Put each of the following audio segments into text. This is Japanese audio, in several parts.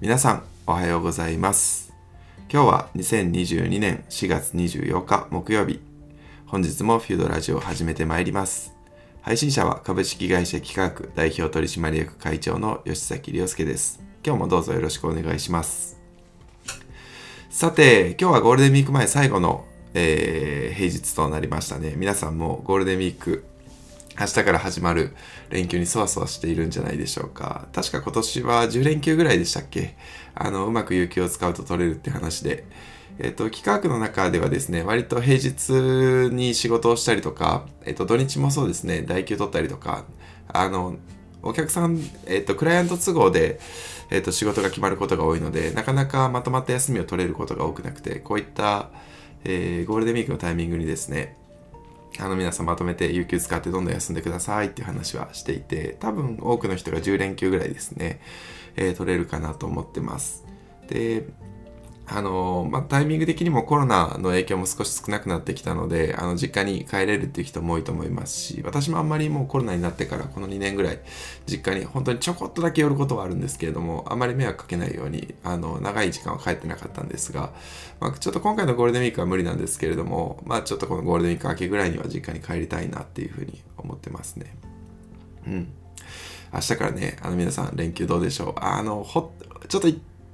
皆さんおはようございます。今日は2022年4月24日木曜日。本日もフュードラジオを始めてまいります。配信者は株式会社企画代表取締役会長の吉崎亮介です。今日もどうぞよろしくお願いします。さて今日はゴールデンウィーク前最後の、えー、平日となりましたね。皆さんもゴールデンウィーク明日から始まる連休にそわそわしているんじゃないでしょうか。確か今年は10連休ぐらいでしたっけ？あの、うまく有給を使うと取れるって話で。えっ、と、企画の中ではですね、割と平日に仕事をしたりとか、えっ、と、土日もそうですね、代休取ったりとか、あの、お客さん、えっ、と、クライアント都合で、えっ、と、仕事が決まることが多いので、なかなかまとまった休みを取れることが多くなくて、こういった、え、ゴールデンウィークのタイミングにですね、あの皆さんまとめて有給使ってどんどん休んでくださいっていう話はしていて、多分多くの人が10連休ぐらいですね、えー、取れるかなと思ってます。で、あのまあ、タイミング的にもコロナの影響も少し少なくなってきたので、あの実家に帰れるっていう人も多いと思いますし、私もあんまりもうコロナになってからこの2年ぐらい、実家に本当にちょこっとだけ寄ることはあるんですけれども、あまり迷惑かけないように、あの長い時間は帰ってなかったんですが、まあ、ちょっと今回のゴールデンウィークは無理なんですけれども、まあ、ちょっとこのゴールデンウィーク明けぐらいには実家に帰りたいなっていうふうに思ってますね。うん。明日からね、あの皆さん連休どうでしょうあの、ほ、ちょっと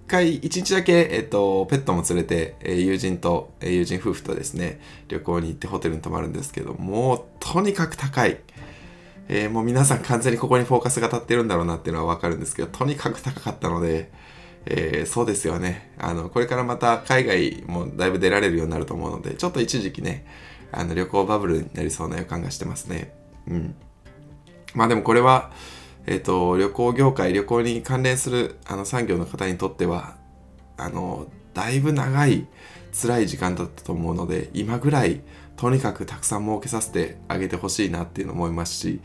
回、一日だけ、えっと、ペットも連れて、え友人と、え友人夫婦とですね、旅行に行ってホテルに泊まるんですけど、もう、とにかく高い。えー、もう皆さん完全にここにフォーカスが立ってるんだろうなっていうのはわかるんですけど、とにかく高かったので、えー、そうですよね。あの、これからまた海外もだいぶ出られるようになると思うので、ちょっと一時期ね、あの、旅行バブルになりそうな予感がしてますね。うん。まあでもこれは、えっ、ー、と、旅行業界、旅行に関連するあの産業の方にとっては、あの、だいぶ長い辛い時間だったと思うので、今ぐらいとにかくたくさん儲けさせてあげてほしいなっていうの思いますし、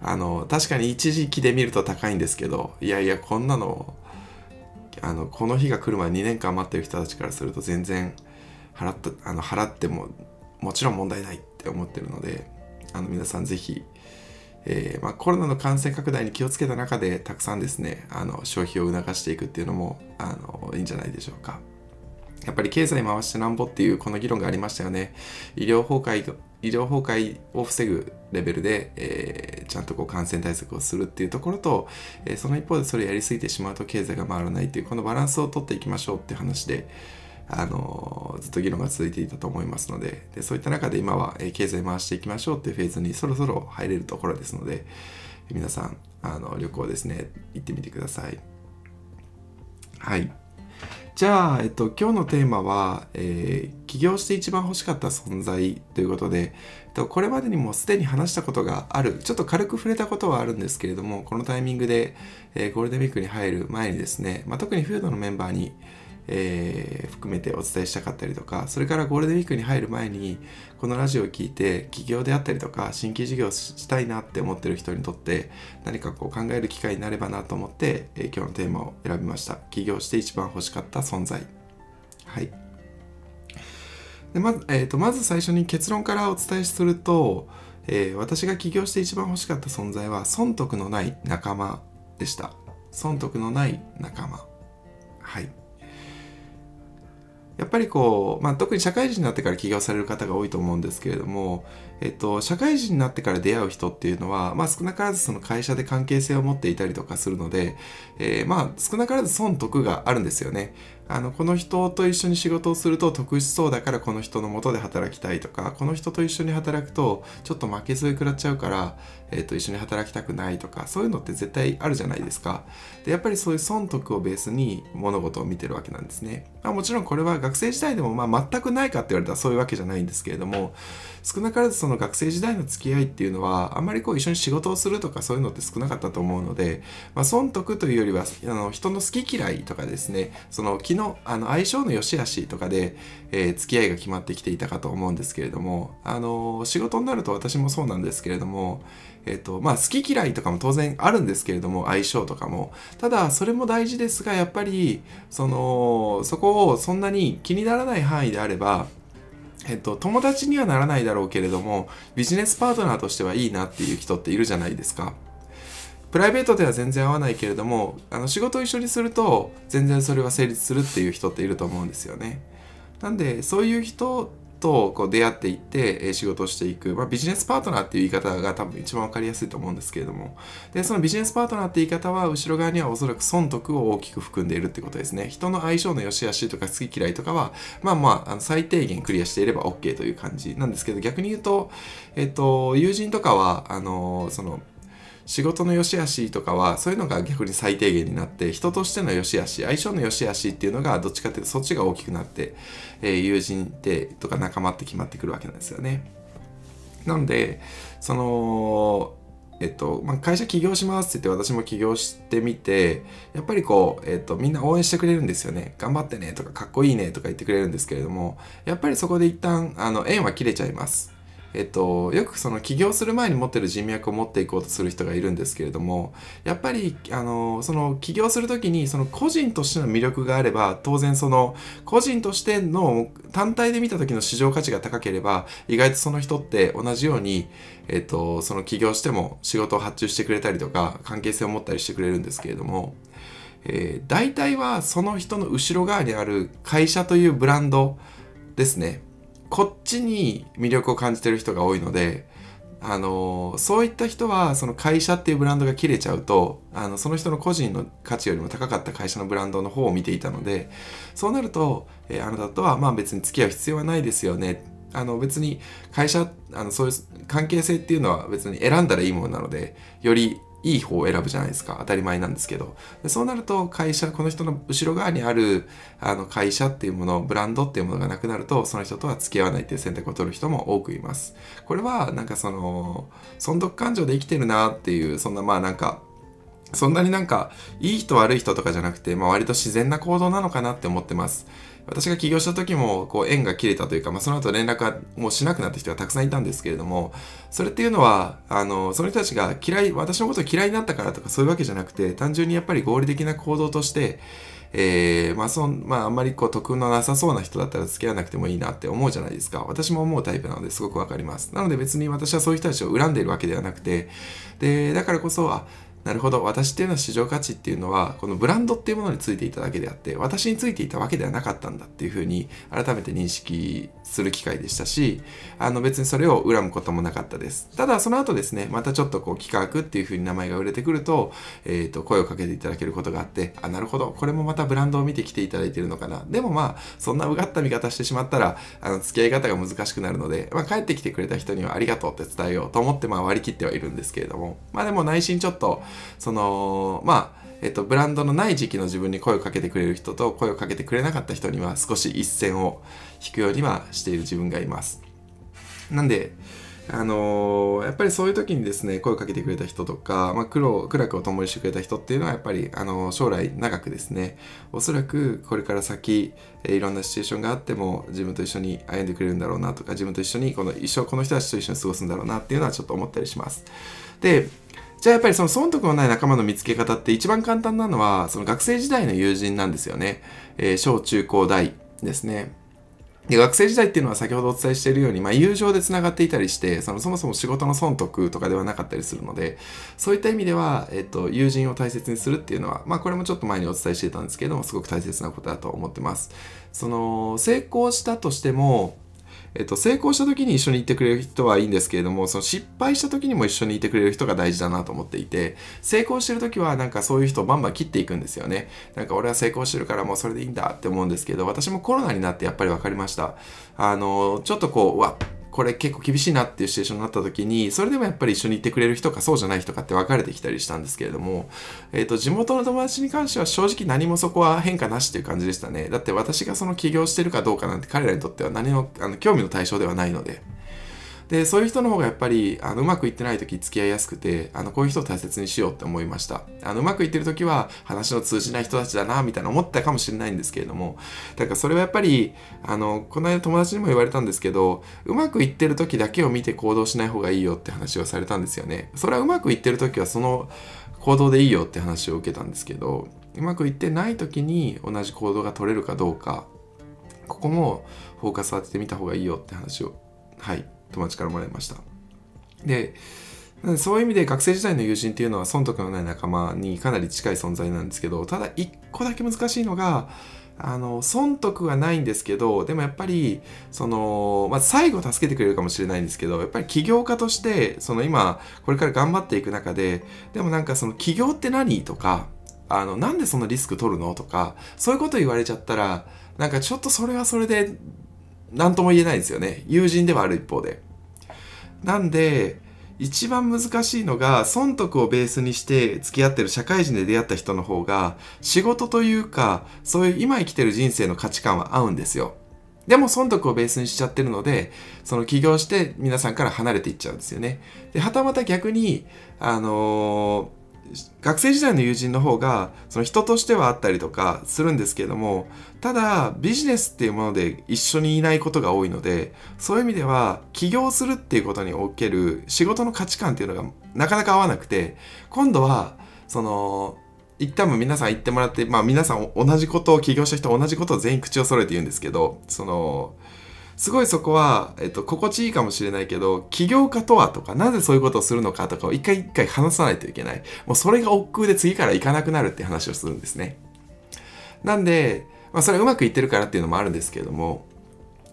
あの、確かに一時期で見ると高いんですけど、いやいや、こんなの、あの、この日が来る前2年間待ってる人たちからすると全然払った、あの、払ってももちろん問題ないって思ってるので、あの、皆さんぜひ、えー、まあ、コロナの感染拡大に気をつけた中でたくさんですねあの消費を促していくっていうのもあのいいんじゃないでしょうか。やっぱり経済回してなんぼっていうこの議論がありましたよね。医療崩壊医療崩壊を防ぐレベルで、えー、ちゃんとこう感染対策をするっていうところと、えー、その一方でそれやりすぎてしまうと経済が回らないっていうこのバランスをとっていきましょうって話で、あのずっと議論が続いていたと思いますのででそういった中で今は、え経済回していきましょうっていうフェーズにそろそろ入れるところですので皆さんあの旅行ですね行ってみてください。はい。じゃあ、えっと、今日のテーマは、えー、起業して一番欲しかった存在ということで、えっと、これまでにもすでに話したことがある、ちょっと軽く触れたことはあるんですけれども、このタイミングで、えー、ゴールデンウィークに入る前にですね、まあ、特にフードのメンバーに、えー、含めてお伝えしたかったりとかそれからゴールデンウィークに入る前にこのラジオを聞いて起業であったりとか新規事業したいなって思ってる人にとって何かこう考える機会になればなと思って、えー、今日のテーマを選びました。起業して一番欲しかった存在。はい。でまず,、えーと、まず最初に結論からお伝えすると、えー、私が起業して一番欲しかった存在は損得のない仲間でした。損得のない仲間。はい。やっぱりこう、まあ、特に社会人になってから起業される方が多いと思うんですけれども、えっと、社会人になってから出会う人っていうのは、まあ、少なからずその会社で関係性を持っていたりとかするので、えー、まあ少なからず損得があるんですよね。あのこの人と一緒に仕事をすると得しそうだからこの人のもとで働きたいとかこの人と一緒に働くとちょっと負けず食らっちゃうから、えー、と一緒に働きたくないとかそういうのって絶対あるじゃないですか。でやっぱりそういう損得をベースに物事を見てるわけなんですね、まあ、もちろんこれは学生時代でもまあ全くないかって言われたらそういうわけじゃないんですけれども少なからずその学生時代の付き合いっていうのはあんまりこう一緒に仕事をするとかそういうのって少なかったと思うので、まあ、損得というよりはあの人の好き嫌いとかですねその気のあの相性の良し悪しとかで、えー、付き合いが決まってきていたかと思うんですけれどもあの仕事になると私もそうなんですけれどもえっ、ー、とまあ好き嫌いとかも当然あるんですけれども相性とかもただそれも大事ですがやっぱりそのそこをそんなに気にならない範囲であればえっと、友達にはならないだろうけれども、ビジネスパートナーとしてはいいなっていう人っているじゃないですか。プライベートでは全然合わないけれどもあの仕事を一緒にすると全然それは成立するっていう人っていると思うんですよね。なんでそういう人とこう出会っていって、仕事をしていく、まあ、ビジネスパートナーっていう言い方が多分一番分かりやすいと思うんですけれども。でそのビジネスパートナーって言い方は後ろ側にはおそらく損得を大きく含んでいるってことですね。人の相性の良し悪しとか好き嫌いとかはまあまああの最低限クリアしていれば OK という感じなんですけど逆に言うと、えっと、友人とかはあのその仕事の良し悪しとかはそういうのが逆に最低限になって人としての良し悪し相性の良し悪しっていうのがどっちかっていうとそっちが大きくなって、えー、友人ってとか仲間って決まってくるわけなんですよね。なんでそのえっとまあ、会社起業しますって言って私も起業してみてやっぱりこう、えっと、みんな応援してくれるんですよね頑張ってねとかかっこいいねとか言ってくれるんですけれどもやっぱりそこで一旦あの縁は切れちゃいますえっと、よくその起業する前に持ってる人脈を持っていこうとする人がいるんですけれどもやっぱりあのその起業する時にその個人としての魅力があれば当然その個人としての単体で見た時の市場価値が高ければ意外とその人って同じように、えっと、その起業しても仕事を発注してくれたりとか関係性を持ったりしてくれるんですけれども、えー、大体はその人の後ろ側にある会社というブランドですね。こっちに魅力を感じてる人が多いので、あのそういった人はその会社っていうブランドが切れちゃうとあのその人の個人の価値よりも高かった会社のブランドの方を見ていたのでそうなると、えー、あなたとはまあ別に付き合う必要はないですよね。あの別に会社あのそういう関係性っていうのは別に選んだらいいものなのでよりいい方を選ぶじゃないですか。当たり前なんですけど。でそうなると会社この人の後ろ側にあるあの会社っていうものブランドっていうものがなくなるとその人とは付き合わないっていう選択を取る人も多くいます。これはなんかその損得感情で生きてるなっていうそんなまあなんかそんなになんかいい人悪い人とかじゃなくて、まあ、割と自然な行動なのかなって思ってます。私が起業した時もこう縁が切れたというか、まあ、その後連絡はもうしなくなった人がたくさんいたんですけれどもそれっていうのはあのその人たちが嫌い私のことを嫌いになったからとかそういうわけじゃなくて単純にやっぱり合理的な行動としてえー、まあそん、まああんまりこう得のなさそうな人だったら付き合わなくてもいいなって思うじゃないですか。私も思うタイプなのですごくわかります。なので別に私はそういう人たちを恨んでいるわけではなくて、で、だからこそ、あ、なるほど。私っていうのは市場価値っていうのはこのブランドっていうものについていただけであって私についていたわけではなかったんだっていうふうに改めて認識する機会でしたしあの別にそれを恨むこともなかったです。ただその後ですねまたちょっとこう企画っていうふうに名前が売れてくると,、えー、と声をかけていただけることがあってあなるほどこれもまたブランドを見てきていただいているのかな。でもまあそんなうがった見方してしまったらあの付き合い方が難しくなるので、まあ、帰ってきてくれた人にはありがとうって伝えようと思ってまあ割り切ってはいるんですけれども。まあでも内心ちょっとそのまあえっと、ブランドのない時期の自分に声をかけてくれる人と声をかけてくれなかった人には少し一線を引くようにはしている自分がいます。なんで、あのー、やっぱりそういう時にですね、声をかけてくれた人とか、まあ、苦労、苦楽を共にしてくれた人っていうのは、やっぱり、あのー、将来長くですね、おそらくこれから先、えー、いろんなシチュエーションがあっても、自分と一緒に歩んでくれるんだろうなとか、自分と一緒に、この一生この人たちと一緒に過ごすんだろうなっていうのはちょっと思ったりします。で、じゃあやっぱりその損得のない仲間の見つけ方って一番簡単なのは、その学生時代の友人なんですよね。えー、小中高大ですね。で学生時代っていうのは先ほどお伝えしているように、まあ、友情でつながっていたりしてそのそもそも仕事の損得とかではなかったりするのでそういった意味では、えっと、友人を大切にするっていうのは、まあ、これもちょっと前にお伝えしていたんですけどもすごく大切なことだと思ってますその成功したとしてもえっと、成功した時に一緒にいてくれる人はいいんですけれども、その失敗した時にも一緒にいてくれる人が大事だなと思っていて、成功してる時はなんかそういう人をバンバン切っていくんですよね。なんか俺は成功してるからもうそれでいいんだって思うんですけど、私もコロナになってやっぱり分かりました。あの、ちょっとこう、うわこれ結構厳しいなっていうシチュエーションになった時にそれでもやっぱり一緒にいてくれる人かそうじゃない人かって分かれてきたりしたんですけれども、えーと、地元の友達に関しては正直何もそこは変化なしっていう感じでしたねだって私がその起業してるかどうかなんて彼らにとっては何のあの興味の対象ではないので。でそういう人の方がやっぱりあのうまくいってない時付き合いやすくてあのこういう人を大切にしようって思いました。あのうまくいってる時は話の通じない人たちだなみたいな思ったかもしれないんですけれども。だからそれはやっぱりあのこの間友達にも言われたんですけどうまくいってる時だけを見て行動しない方がいいよって話をされたんですよね。それはうまくいってる時はその行動でいいよって話を受けたんですけどうまくいってない時に同じ行動が取れるかどうかここもフォーカス当ててみた方がいいよって話をはい。友達からもらいましたでそういう意味で学生時代の友人っていうのは損得のない仲間にかなり近い存在なんですけどただ一個だけ難しいのがあの損得はないんですけどでもやっぱりその、まあ、最後助けてくれるかもしれないんですけどやっぱり起業家としてその今これから頑張っていく中ででもなんかその起業って何とかあのなんでそんなリスク取るのとかそういうこと言われちゃったらなんかちょっとそれはそれで何とも言えないですよね友人ではある一方で。なんで一番難しいのが損得をベースにして付き合ってる社会人で出会った人の方が仕事というかそういう今生きてる人生の価値観は合うんですよ。でも損得をベースにしちゃってるので、その起業して皆さんから離れていっちゃうんですよね。で、はたまた逆に、あのー学生時代の友人の方がその人としてはあったりとかするんですけれどもただビジネスっていうもので一緒にいないことが多いのでそういう意味では起業するっていうことにおける仕事の価値観っていうのがなかなか合わなくて今度はその一旦も皆さん言ってもらってまあ皆さん同じことを起業した人同じことを全員口を揃えて言うんですけどそのすごいそこは、えっと、心地いいかもしれないけど、起業家とはとか、なぜそういうことをするのかとかを一回一回話さないといけない。もうそれが億劫で次から行かなくなるって話をするんですね。なんで、まあそれうまくいってるからっていうのもあるんですけれども、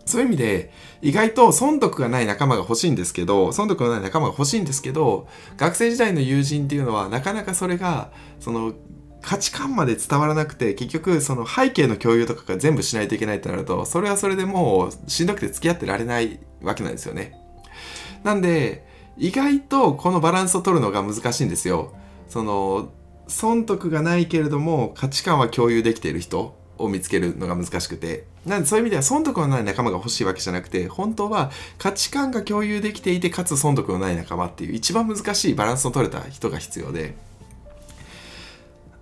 そういう意味で、意外と損得がない仲間が欲しいんですけど、損得のない仲間が欲しいんですけど、学生時代の友人っていうのは、なかなかそれが、その、価値観まで伝わらなくて結局その背景の共有とかが全部しないといけないってなるとそれはそれでもうしんどくて付き合ってられないわけなんですよね。なんで意外とこのバランスを取るのが難しいんですよ。その損得がないけれども価値観は共有できている人を見つけるのが難しくてなんでそういう意味では損得のない仲間が欲しいわけじゃなくて本当は価値観が共有できていてかつ損得のない仲間っていう一番難しいバランスの取れた人が必要で。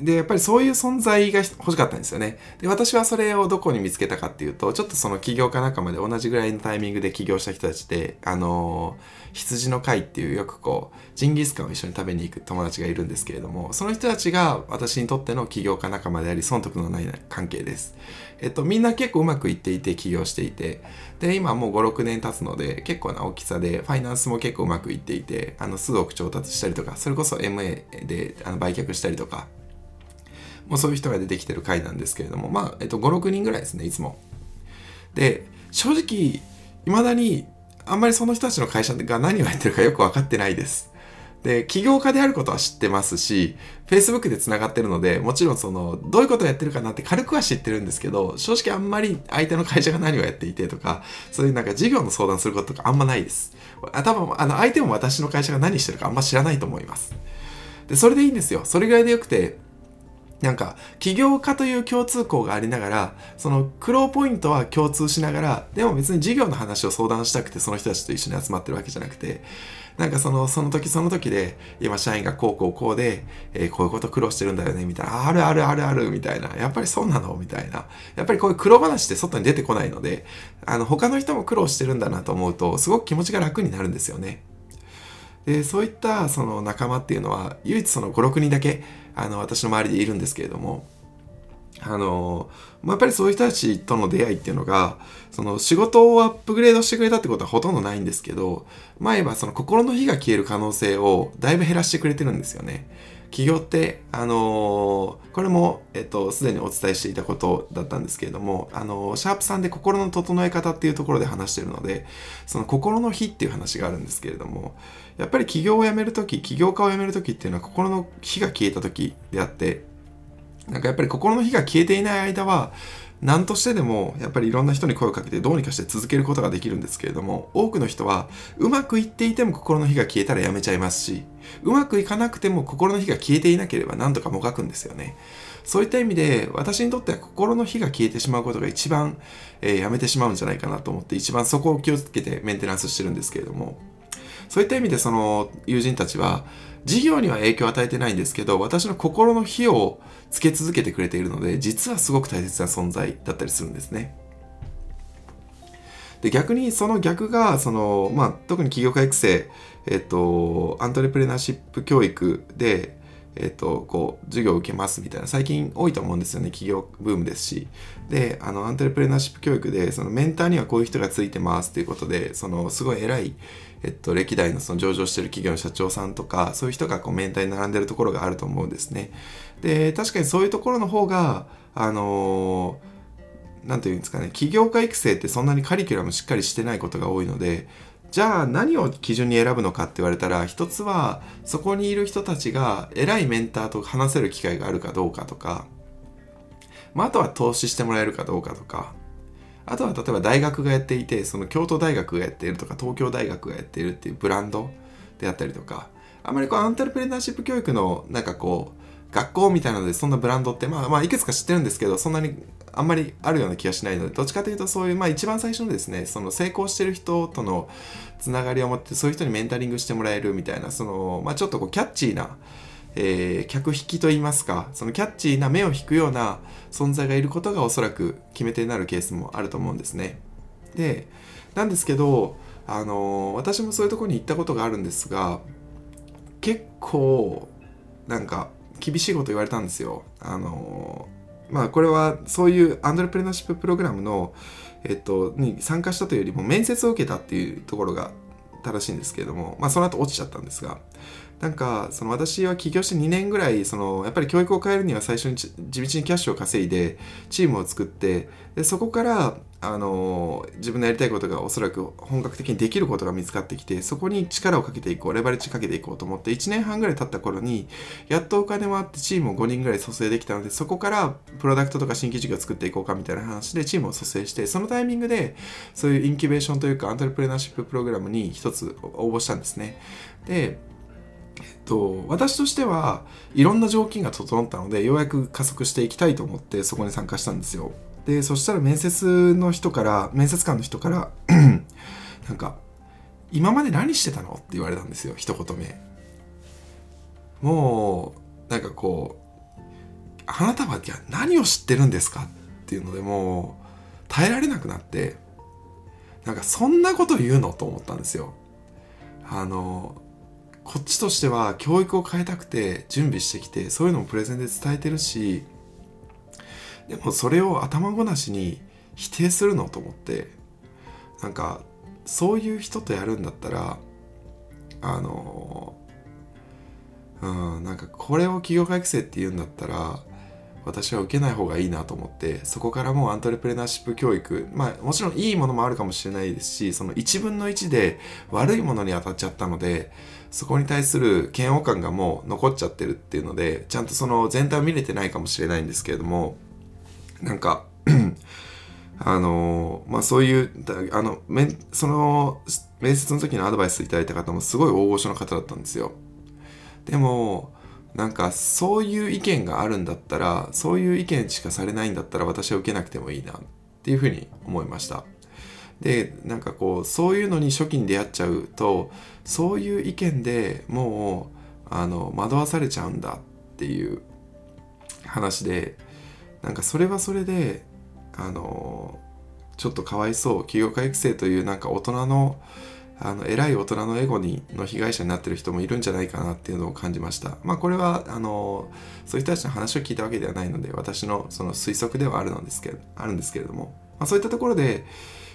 で、やっぱりそういう存在が欲しかったんですよね。で、私はそれをどこに見つけたかっていうと、ちょっとその起業家仲間で同じぐらいのタイミングで起業した人たちで、あのー、羊の会っていうよくこう、ジンギスカンを一緒に食べに行く友達がいるんですけれども、その人たちが私にとっての起業家仲間であり、損得のない関係です。えっと、みんな結構うまくいっていて起業していて、で、今もう5、6年経つので、結構な大きさで、ファイナンスも結構うまくいっていて、あの、数億調達したりとか、それこそ MA であの売却したりとか、もうそういう人が出てきてる回なんですけれども、まあ、えっと、5、6人ぐらいですね、いつも。で、正直、未だに、あんまりその人たちの会社が何をやってるかよく分かってないです。で、起業家であることは知ってますし、Facebook で繋がってるので、もちろんその、どういうことをやってるかなって軽くは知ってるんですけど、正直あんまり相手の会社が何をやっていてとか、そういうなんか事業の相談することとかあんまないです。あ多分、あの、相手も私の会社が何してるかあんま知らないと思います。で、それでいいんですよ。それぐらいでよくて、なんか起業家という共通項がありながらその苦労ポイントは共通しながらでも別に事業の話を相談したくてその人たちと一緒に集まってるわけじゃなくてなんかそのその時その時で今社員がこうこうこうで、えー、こういうこと苦労してるんだよねみたいなあるあるあるあるみたいなやっぱりそうなの？みたいなやっぱりこういう苦労話って外に出てこないのであの他の人も苦労してるんだなと思うとすごく気持ちが楽になるんですよね。でそういったその仲間っていうのは唯一その56人だけあの私の周りでいるんですけれどもあのやっぱりそういう人たちとの出会いっていうのがその仕事をアップグレードしてくれたってことはほとんどないんですけど前はその心の火が消える可能性をだいぶ減らしてくれてるんですよね。起業って、あのー、これも、えっと、すでにお伝えしていたことだったんですけれども、あのー、シャープさんで心の整え方っていうところで話してるので、その心の日っていう話があるんですけれども、やっぱり起業を辞めるとき、起業家を辞めるときっていうのは心の火が消えたときであって、なんかやっぱり心の火が消えていない間は、何としてでもやっぱりいろんな人に声をかけてどうにかして続けることができるんですけれども多くの人はうまくいっていても心の火が消えたらやめちゃいますしうまくいかなくても心の火が消えていなければ何とかもがくんですよね。そういった意味で私にとっては心の火が消えてしまうことが一番、えー、やめてしまうんじゃないかなと思って一番そこを気をつけてメンテナンスしてるんですけれどもそういった意味でその友人たちは事業には影響を与えてないんですけど私の心の火をつけ続けてくれているので実はすごく大切な存在だったりするんですね。で逆にその逆がその、まあ、特に起業家育成、えっと、アントレプレナーシップ教育でえっと、こう、授業を受けますみたいな、最近多いと思うんですよね。企業ブームですし。で、あの、アントレプレナーシップ教育で、そのメンターにはこういう人がついてますということで、その、すごい偉い、えっと、歴代のその上場してる企業の社長さんとか、そういう人がこう、メンターに並んでるところがあると思うんですね。で、確かにそういうところの方が、あのなんていうんですかね、起業家育成ってそんなにカリキュラムしっかりしてないことが多いので、じゃあ何を基準に選ぶのかって言われたら一つはそこにいる人たちが偉いメンターと話せる機会があるかどうかとか、まあ、あとは投資してもらえるかどうかとかあとは例えば大学がやっていてその京都大学がやっているとか東京大学がやっているっていうブランドであったりとかあまりこうアントレプレナーシップ教育のなんかこう学校みたいなのでそんなブランドってまあまあいくつか知ってるんですけどそんなにあんまりあるような気がしないのでどっちかというとそういうまあ一番最初のですねその成功してる人とのつながりを持ってそういう人にメンタリングしてもらえるみたいなそのまあちょっとこうキャッチーなえー、客引きといいますかそのキャッチーな目を引くような存在がいることがおそらく決め手になるケースもあると思うんですね。でなんですけど、あのー、私もそういうところに行ったことがあるんですが結構なんか厳しいこと言われたんですよ。あのまあこれはそういうアンドレプレナーシッププログラムの、えっと、に参加したというよりも面接を受けたっていうところが正しいんですけれども、まあその後落ちちゃったんですが、なんかその私は起業して2年ぐらいそのやっぱり教育を変えるには最初に地道にキャッシュを稼いでチームを作ってでそこからあの自分のやりたいことがおそらく本格的にできることが見つかってきてそこに力をかけていこうレバレッジかけていこうと思って1年半ぐらい経った頃にやっとお金もあってチームを5人ぐらい蘇生できたのでそこからプロダクトとか新規事業を作っていこうかみたいな話でチームを蘇生してそのタイミングでそういうインキュベーションというかアントレプレナーシッププログラムに一つ応募したんですね。でと、私としてはいろんな条件が整ったのでようやく加速していきたいと思ってそこに参加したんですよ。でそしたら面接の人から面接官の人から なんか「今まで何してたの?」って言われたんですよ一言目もうなんかこう「あなたは何を知ってるんですか?」っていうのでもう耐えられなくなってなんかそんなこと言うの？と思ったんですよあのこっちとしては教育を変えたくて準備してきてそういうのもプレゼンで伝えてるしでもそれを頭ごなしに否定するのと思ってなんかそういう人とやるんだったらあのうんなんかこれを企業家育成って言うんだったら私は受けない方がいいなと思ってそこからもうアントレプレナーシップ教育まあもちろんいいものもあるかもしれないですしその1分の1で悪いものに当たっちゃったのでそこに対する嫌悪感がもう残っちゃってるっていうのでちゃんとその全体を見れてないかもしれないんですけれどもなんか あのまあそういうあのめその面接の時のアドバイスいただいた方もすごい大御所の方だったんですよ。でもなんかそういう意見があるんだったらそういう意見しかされないんだったら私は受けなくてもいいなっていうふうに思いました。でなんかこうそういうのに初期に出会っちゃうとそういう意見でもうあの惑わされちゃうんだっていう話でなんかそれはそれであのちょっとかわいそう起業家育成というなんか大人のあの偉い大人のエゴにの被害者になってる人もいるんじゃないかなっていうのを感じました。まあこれはあのそういう人たちの話を聞いたわけではないので私のその推測ではあるのですけあるんですけれども、まあ、そういったところで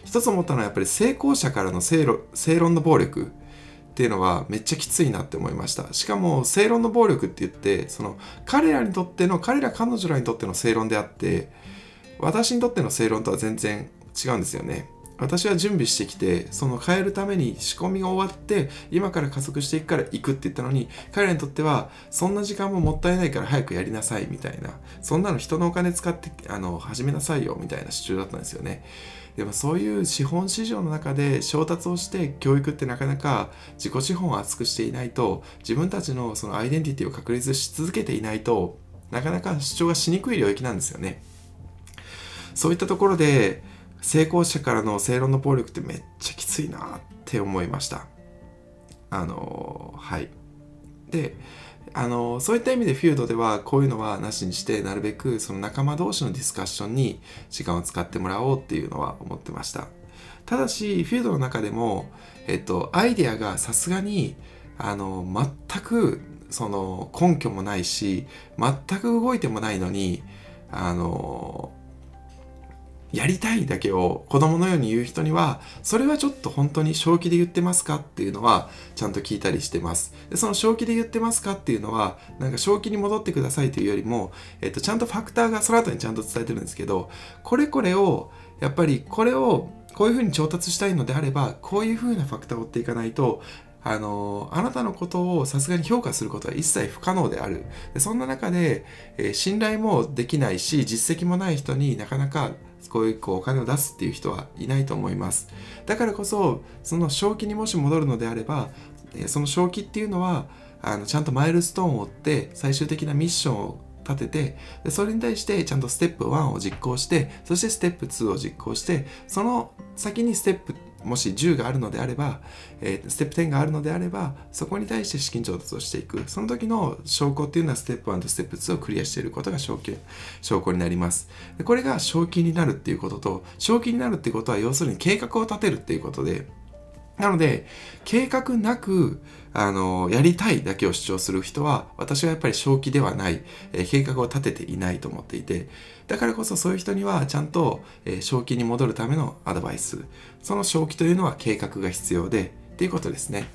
一つ思ったのはやっぱり成功者からの正論正論の暴力っていうのはめっちゃきついなって思いました。しかも正論の暴力って言ってその彼らにとっての彼ら彼女らにとっての正論であって私にとっての正論とは全然違うんですよね。私は準備してきてその変えるために仕込みが終わって今から加速していくから行くって言ったのに彼らにとってはそんな時間ももったいないから早くやりなさいみたいなそんなの人のお金使ってあの始めなさいよみたいな主張だったんですよね。でもそういう資本市場の中で調達をして教育ってなかなか自己資本を厚くしていないと自分たちのそのアイデンティティを確立し続けていないとなかなか主張がしにくい領域なんですよね。そういったところで成功者からの正論の暴力ってめっちゃきついなって思いました。あのはい。であのそういった意味でフィールドではこういうのはなしにしてなるべくその仲間同士のディスカッションに時間を使ってもらおうっていうのは思ってました。ただしフィールドの中でも、えっと、アイデアがさすがにあの全くその根拠もないし全く動いてもないのにあのやりたいだけを子供のように言う人には、それはちょっと本当に正気で言ってますかっていうのは、ちゃんと聞いたりしてます。で、その正気で言ってますかっていうのは、なんか正気に戻ってくださいというよりも、えっと、ちゃんとファクターがその後にちゃんと伝えてるんですけど、これこれを、やっぱりこれをこういうふうに調達したいのであれば、こういうふうなファクターを追っていかないと、あのあなたのことをさすがに評価することは一切不可能である。でそんな中で、えー、信頼もできないし、実績もない人になかなかこういうこうお金を出すっていう人はいないと思います。だからこそ、その正気にもし戻るのであれば、その正気っていうのは、あのちゃんとマイルストーンを追って最終的なミッションを立ててでそれに対してちゃんとステップ1を実行してそしてステップ2を実行してその先にステップもし10があるのであれば、えー、ステップ10があるのであれば、そこに対して資金調達をしていく。その時の証拠っていうのはステップ1とステップ2をクリアしていることが証拠証拠になります。でこれが正気になるっていうことと、正気になるっていうことは要するに計画を立てるっていうことで、なので、計画なく、あの、やりたいだけを主張する人は、私はやっぱり正気ではない、え、計画を立てていないと思っていて、だからこそそういう人にはちゃんと、え、正気に戻るためのアドバイス。その正気というのは計画が必要で、っていうことですね。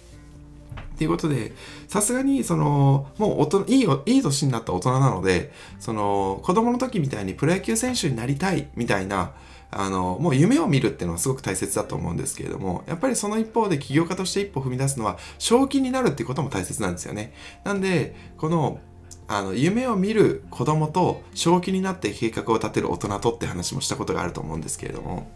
ということで、さすがに、その、もう大人、いい、いい年になった大人なので、その、子供の時みたいにプロ野球選手になりたいみたいな、あの、もう夢を見るっていうのはすごく大切だと思うんですけれども、やっぱりその一方で起業家として一歩踏み出すのは、正気になるっていうことも大切なんですよね。なんで、この、あの夢を見る子供と正気になって計画を立てる大人とって話もしたことがあると思うんですけれども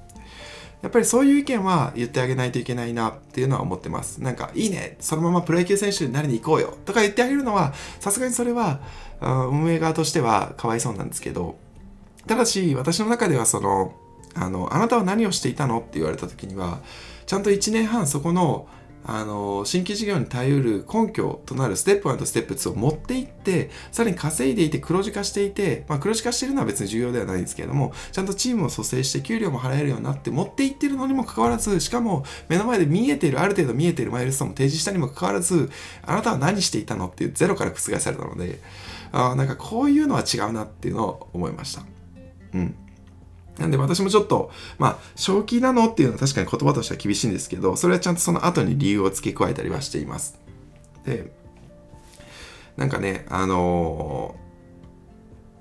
やっぱりそういう意見は言ってあげないといけないなっていうのは思ってます。なんか、いいね、そのままプロ野球選手になりに行こうよとか言ってあげるのは、さすがにそれは、運営側としてはかわいそうなんですけど、ただし、私の中ではその、あの、あなたは何をしていたのって言われた時には、ちゃんと1年半そこのあの新規事業に耐えうる根拠となるステップ1とステップ2を持っていってさらに稼いでいて黒字化していて、まあ、黒字化しているのは別に重要ではないんですけれどもちゃんとチームを蘇生して給料も払えるようになって持っていってるのにもかかわらずしかも目の前で見えているある程度見えているマイルストーンも提示したにもかかわらずあなたは何していたのっていうゼロから覆されたのであなんかこういうのは違うなっていうのを思いました。うん。なんで私もちょっと、まあ、正気なのっていうのは確かに言葉としては厳しいんですけど、それはちゃんとその後に理由を付け加えたりはしています。で、なんかね、あのー、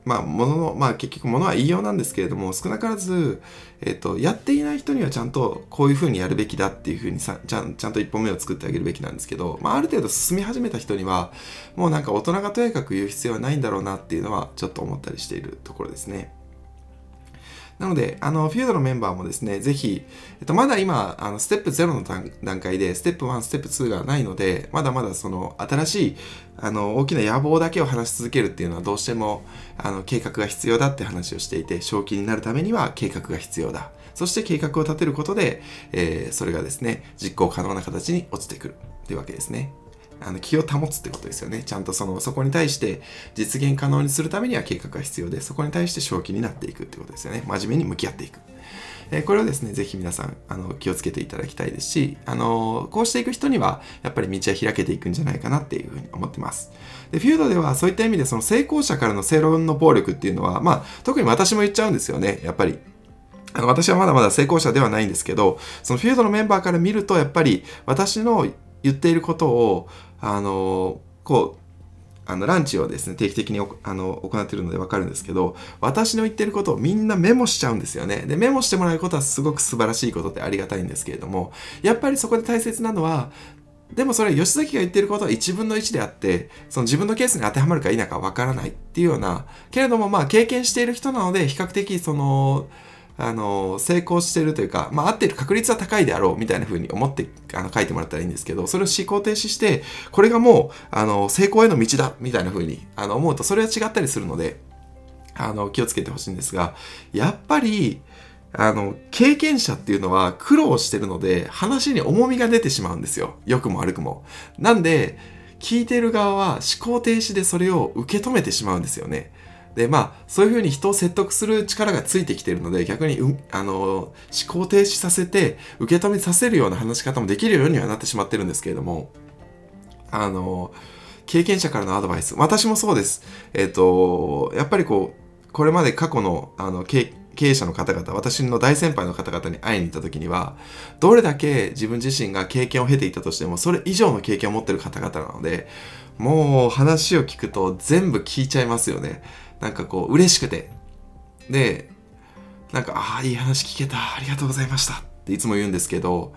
まあ、ものの、まあ結局ものは言いようなんですけれども、少なからず、えっ、ー、と、やっていない人にはちゃんとこういうふうにやるべきだっていうふうにさちゃんちゃんと一歩目を作ってあげるべきなんですけど、まあ、ある程度進み始めた人には、もうなんか大人がとやかく言う必要はないんだろうなっていうのはちょっと思ったりしているところですね。なので、あの、フィードのメンバーもですね、ぜひ、えっと、まだ今、あの、ステップ0の段階で、ステップ1、ステップ2がないので、まだまだその、新しい、あの、大きな野望だけを話し続けるっていうのは、どうしても、あの、計画が必要だって話をしていて、正気になるためには計画が必要だ。そして計画を立てることで、えー、それがですね、実行可能な形に落ちてくるというわけですね。あの気を保つってことですよね。ちゃんとそのそこに対して実現可能にするためには計画が必要で、そこに対して正気になっていくってことですよね。真面目に向き合っていく。え、これをですね、ぜひ皆さんあの気をつけていただきたいですし、あのこうしていく人にはやっぱり道は開けていくんじゃないかなっていうふうに思ってます。で、フュードではそういった意味でその成功者からの正論の暴力っていうのは、まあ特に私も言っちゃうんですよね、やっぱり。あの私はまだまだ成功者ではないんですけど、そのフィールドのメンバーから見ると、やっぱり私の言っていることをあのこうあのランチをですね定期的にあの行ってるので分かるんですけど私の言ってることをみんなメモしちゃうんですよね。でメモしてもらうことはすごく素晴らしいことでありがたいんですけれどもやっぱりそこで大切なのはでもそれ吉崎が言ってることは1分の1であってその自分のケースに当てはまるか否か分からないっていうようなけれどもまあ経験している人なので比較的そのあの、成功してるというか、まあ合ってる確率は高いであろうみたいな風に思ってあの書いてもらったらいいんですけど、それを思考停止して、これがもう、あの、成功への道だみたいな風にあの思うと、それは違ったりするので、あの、気をつけてほしいんですが、やっぱり、あの、経験者っていうのは苦労してるので、話に重みが出てしまうんですよ。良くも悪くも。なんで、聞いてる側は思考停止でそれを受け止めてしまうんですよね。で、まあ、そういうふうに人を説得する力がついてきてるので、逆に、う、あの、思考停止させて、受け止めさせるような話し方もできるようにはなってしまってるんですけれども、あの、経験者からのアドバイス。私もそうです。えっ、ー、と、やっぱりこう、これまで過去の、あの、経経営者の方々、私の大先輩の方々に会いに行った時には、どれだけ自分自身が経験を経ていたとしても、それ以上の経験を持ってる方々なので、もう話を聞くと全部聞いちゃいますよね。なんかこう、嬉しくて。で、なんか、ああ、いい話聞けた。ありがとうございました。っていつも言うんですけど、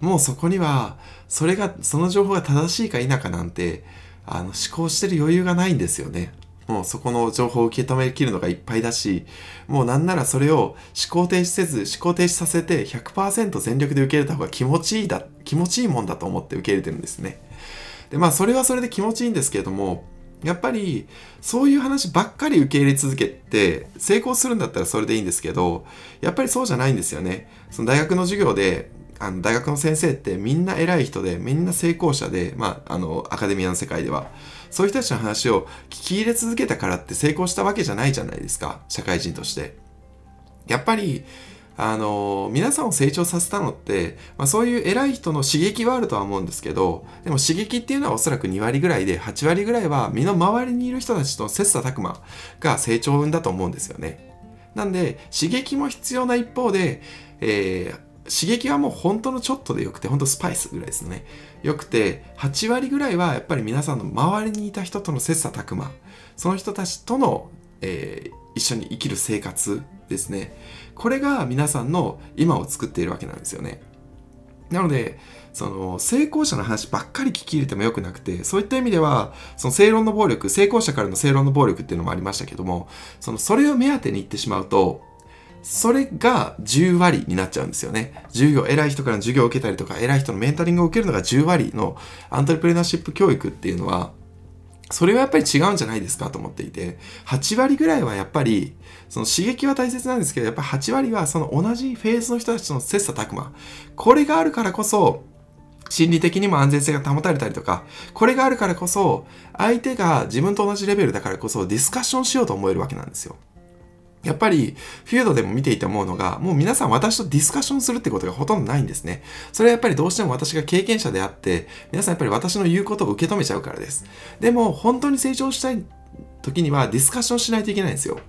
もうそこには、それが、その情報が正しいか否かなんて、あの、思考してる余裕がないんですよね。もうそこの情報を受け止めきるのがいっぱいだし、もうなんならそれを思考停止せず、思考停止させて100%全力で受け入れた方が気持ちいいだ、気持ちいいもんだと思って受け入れてるんですね。で、まあそれはそれで気持ちいいんですけれども、やっぱりそういう話ばっかり受け入れ続けて成功するんだったらそれでいいんですけどやっぱりそうじゃないんですよね。その大学の授業であの大学の先生ってみんな偉い人でみんな成功者で、まあ、あのアカデミアの世界では。そういう人たちの話を聞き入れ続けたからって成功したわけじゃないじゃないですか社会人として。やっぱりあの皆さんを成長させたのって、まあ、そういう偉い人の刺激はあるとは思うんですけどでも刺激っていうのはおそらく2割ぐらいで8割ぐらいは身の回りにいる人たちと切磋琢磨が成長を生んだと思うんですよねなんで刺激も必要な一方で、えー刺激はもう本当のちょっとでよくて、本当スパイスぐらいですね。よくて、8割ぐらいはやっぱり皆さんの周りにいた人との切磋琢磨、その人たちとの、えー、一緒に生きる生活ですね。これが皆さんの今を作っているわけなんですよね。なので、その成功者の話ばっかり聞き入れてもよくなくて、そういった意味では、その正論の暴力、成功者からの正論の暴力っていうのもありましたけども、そのそれを目当てに行ってしまうと、それが10割になっちゃうんですよね。授業、偉い人からの授業を受けたりとか、偉い人のメンタリングを受けるのが10割のアントレプレナーシップ教育っていうのは、それはやっぱり違うんじゃないですかと思っていて、8割ぐらいはやっぱり、その刺激は大切なんですけど、やっぱ8割はその同じフェーズの人たちの切磋琢磨。これがあるからこそ、心理的にも安全性が保たれたりとか、これがあるからこそ、相手が自分と同じレベルだからこそディスカッションしようと思えるわけなんですよ。やっぱり、フィードでも見ていて思うのが、もう皆さん私とディスカッションするってことがほとんどないんですね。それはやっぱりどうしても私が経験者であって、皆さんやっぱり私の言うことを受け止めちゃうからです。でも、本当に成長したい時にはディスカッションしないといけないんですよ。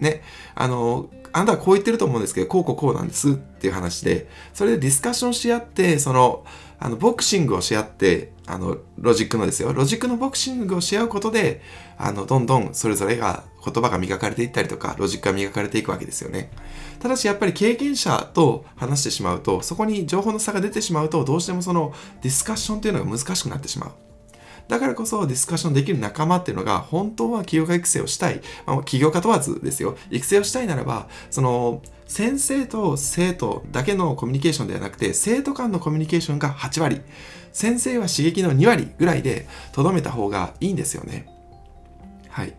ね。あの、あなたはこう言ってると思うんですけど、こうこうこうなんですっていう話で、それでディスカッションし合って、その、あの、ボクシングをし合って、あの、ロジックのですよ。ロジックのボクシングをし合うことで、あの、どんどんそれぞれが言葉が磨かれていったりとか、ロジックが磨かれていくわけですよね。ただし、やっぱり経験者と話してしまうと、そこに情報の差が出てしまうと、どうしてもそのディスカッションっていうのが難しくなってしまう。だからこそディスカッションできる仲間っていうのが本当は起業家育成をしたい、まあ、起業家問わずですよ。育成をしたいならばその先生と生徒だけのコミュニケーションではなくて生徒間のコミュニケーションが8割。先生は刺激の2割ぐらいでとどめた方がいいんですよね。はい。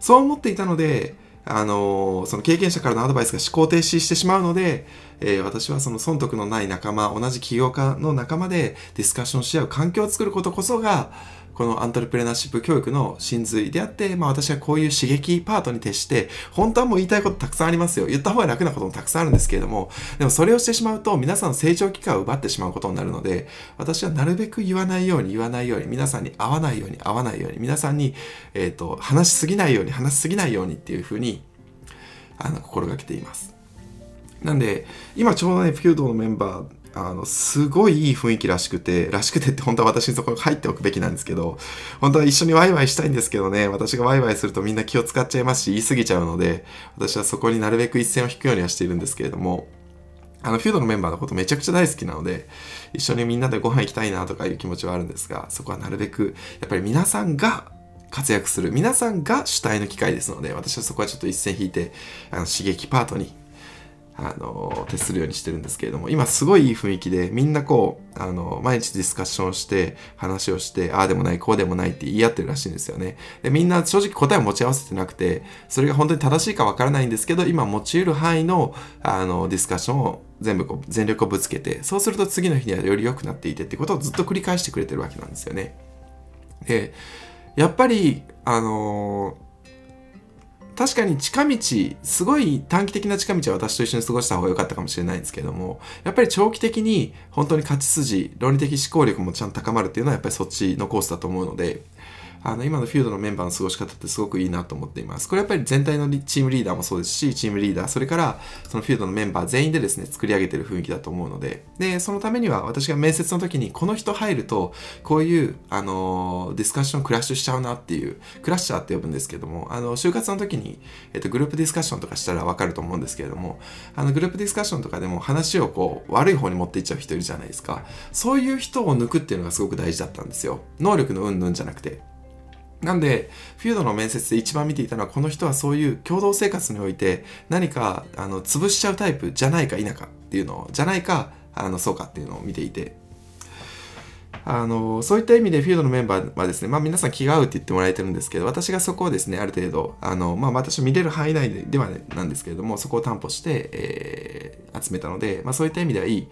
そう思っていたのであのその経験者からのアドバイスが思考停止してしまうので、えー、私はその損得のない仲間、同じ起業家の仲間でディスカッションし合う環境を作ることこそが、このアントレプレナーシップ教育の真髄であって、まあ私はこういう刺激パートに徹して、本当はもう言いたいことたくさんありますよ。言った方が楽なこともたくさんあるんですけれども、でもそれをしてしまうと皆さんの成長機会を奪ってしまうことになるので、私はなるべく言わないように言わないように、皆さんに合わないように合わないように、皆さんに、えっ、ー、と、話しすぎないように話しすぎないようにっていうふうに、あの、心がけています。なんで、今ちょうどね、フュードのメンバー、あの、すごいいい雰囲気らしくて、らしくてって本当は私にそこに入っておくべきなんですけど、本当は一緒にワイワイしたいんですけどね、私がワイワイするとみんな気を使っちゃいますし、言い過ぎちゃうので、私はそこになるべく一線を引くようにはしているんですけれども、あの、フュードのメンバーのことめちゃくちゃ大好きなので、一緒にみんなでご飯行きたいなとかいう気持ちはあるんですが、そこはなるべく、やっぱり皆さんが活躍する、皆さんが主体の機会ですので、私はそこはちょっと一線引いて、あの刺激パートにあの、徹するようにしてるんですけれども、今すごいいい雰囲気で、みんなこう、あの、毎日ディスカッションして、話をして、ああでもない、こうでもないって言い合ってるらしいんですよね。で、みんな正直答えを持ち合わせてなくて、それが本当に正しいかわからないんですけど、今持ち得る範囲の、あの、ディスカッションを全部こう、全力をぶつけて、そうすると次の日にはより良くなっていてってことをずっと繰り返してくれてるわけなんですよね。で、やっぱり、あの確かに近道、すごい短期的な近道は私と一緒に過ごした方が良かったかもしれないんですけども、やっぱり長期的に本当に勝ち筋、論理的思考力もちゃんと高まるっていうのはやっぱりそっちのコースだと思うので、あの今のフィールドのメンバーの過ごし方ってすごくいいなと思っています。これやっぱり全体のチームリーダーもそうですし、チームリーダー、それからそのフィールドのメンバー全員でですね、作り上げてる雰囲気だと思うので、で、そのためには私が面接の時にこの人入ると、こういう、あの、ディスカッションクラッシュしちゃうなっていう、クラッシャーって呼ぶんですけども、あの、就活の時に、えっと、グループディスカッションとかしたらわかると思うんですけれども、あの、グループディスカッションとかでも話をこう、悪い方に持っていっちゃう人いるじゃないですか。そういう人を抜くっていうのがすごく大事だったんですよ。能力の云々じゃなくて。なんで、フィードの面接で一番見ていたのは、この人はそういう共同生活において何かあの潰しちゃうタイプじゃないか否かっていうのを、じゃないか、あのそうかっていうのを見ていて、あのそういった意味でフィードのメンバーはですね、まあ、皆さん気が合うって言ってもらえてるんですけど私がそこをですねある程度あの、まあ、私見れる範囲内ではなんですけれどもそこを担保して、えー、集めたので、まあ、そういった意味ではいい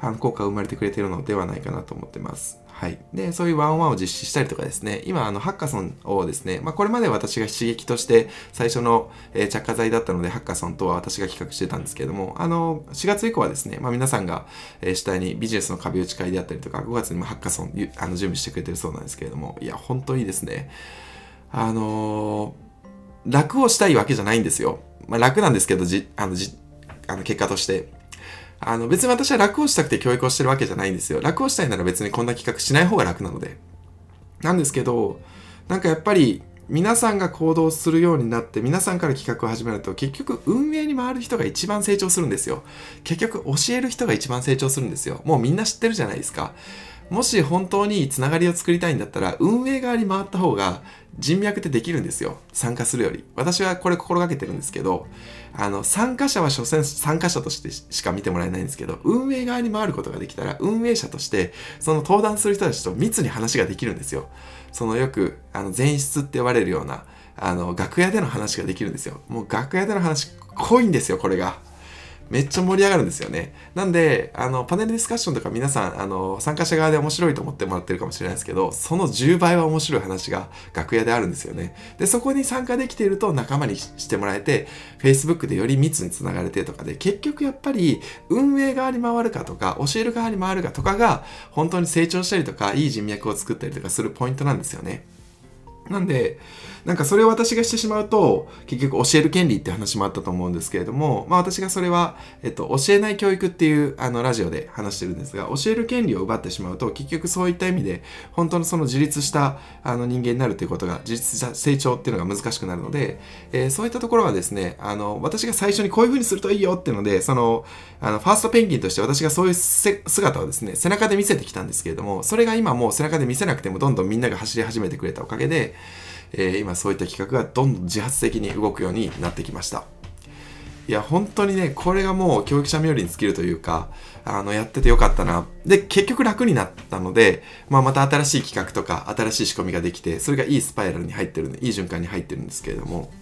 あの効果が生まれてくれてるのではないかなと思ってます。はい。で、そういうワンオンワンを実施したりとかですね、今、あの、ハッカソンをですね、まあ、これまで私が刺激として最初の、えー、着火剤だったので、ハッカソンとは私が企画してたんですけれども、あの、4月以降はですね、まあ、皆さんが、えー、主体にビジネスの壁打ち会であったりとか、5月にもハッカソン、あの、準備してくれてるそうなんですけれども、いや、本当にですね、あのー、楽をしたいわけじゃないんですよ。まあ、楽なんですけど、じ、あの、じ、あの、結果として。あの別に私は楽をしたくて教育をしてるわけじゃないんですよ。楽をしたいなら別にこんな企画しない方が楽なので。なんですけど、なんかやっぱり皆さんが行動するようになって皆さんから企画を始めると結局運営に回る人が一番成長するんですよ。結局教える人が一番成長するんですよ。もうみんな知ってるじゃないですか。もし本当につながりを作りたいんだったら運営側に回った方が人脈ってできるんですよ。参加するより。私はこれ心がけてるんですけど、あの、参加者は所詮参加者としてしか見てもらえないんですけど、運営側に回ることができたら、運営者として、その登壇する人たちと密に話ができるんですよ。そのよく、あの、前室って言われるような、あの、楽屋での話ができるんですよ。もう楽屋での話、濃いんですよ、これが。めっちゃ盛り上がるんですよね。なんで、あの、パネルディスカッションとか皆さん、あの、参加者側で面白いと思ってもらってるかもしれないですけど、その10倍は面白い話が楽屋であるんですよね。で、そこに参加できていると仲間にしてもらえて、Facebook でより密につながれてとかで、結局やっぱり運営側に回るかとか、教える側に回るかとかが、本当に成長したりとか、いい人脈を作ったりとかするポイントなんですよね。なんで、なんかそれを私がしてしまうと、結局教える権利って話もあったと思うんですけれども、まあ私がそれは、えっと、教えない教育っていうあのラジオで話してるんですが、教える権利を奪ってしまうと、結局そういった意味で、本当のその自立したあの人間になるということが、自立した成長っていうのが難しくなるので、えー、そういったところはですね、あの、私が最初にこういう風にするといいよっていうので、その、あの、ファーストペンギンとして私がそういう姿をですね、背中で見せてきたんですけれども、それが今もう背中で見せなくてもどんどんみんなが走り始めてくれたおかげで、え、今そういった企画がどんどん自発的に動くようになってきました。いや、本当にね、これがもう教育者冥利に尽きるというか、あの、やっててよかったな。で、結局楽になったので、まあ、また新しい企画とか、新しい仕込みができて、それがいいスパイラルに入ってるんで、いい循環に入ってるんですけれども、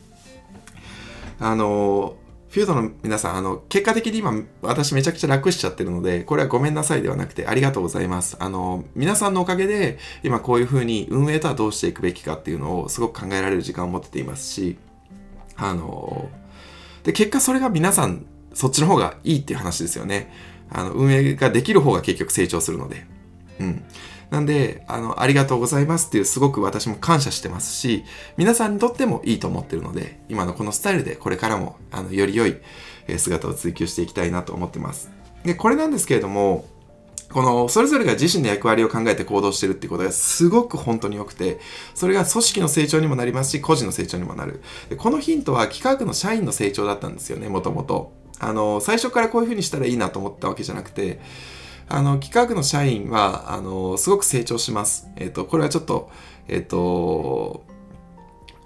あのフィードの皆さん、あの、結果的に今、私めちゃくちゃ楽しちゃってるので、これはごめんなさいではなくて、ありがとうございます。あの、皆さんのおかげで、今こういうふうに運営とはどうしていくべきかっていうのをすごく考えられる時間を持ってていますし、あの、で、結果それが皆さん、そっちの方がいいっていう話ですよね。あの、運営ができる方が結局成長するので。うん。なんで、あの、ありがとうございますっていうすごく私も感謝してますし、皆さんにとってもいいと思ってるので、今のこのスタイルでこれからも、あの、より良い姿を追求していきたいなと思ってます。で、これなんですけれども、この、それぞれが自身の役割を考えて行動してるってことがすごく本当に良くて、それが組織の成長にもなりますし、個人の成長にもなる。でこのヒントは企画の社員の成長だったんですよね、もともと。あの、最初からこういう風にしたらいいなと思ったわけじゃなくて、あの、企画の社員は、あの、すごく成長します。えっ、ー、と、これはちょっと、えっ、ー、と、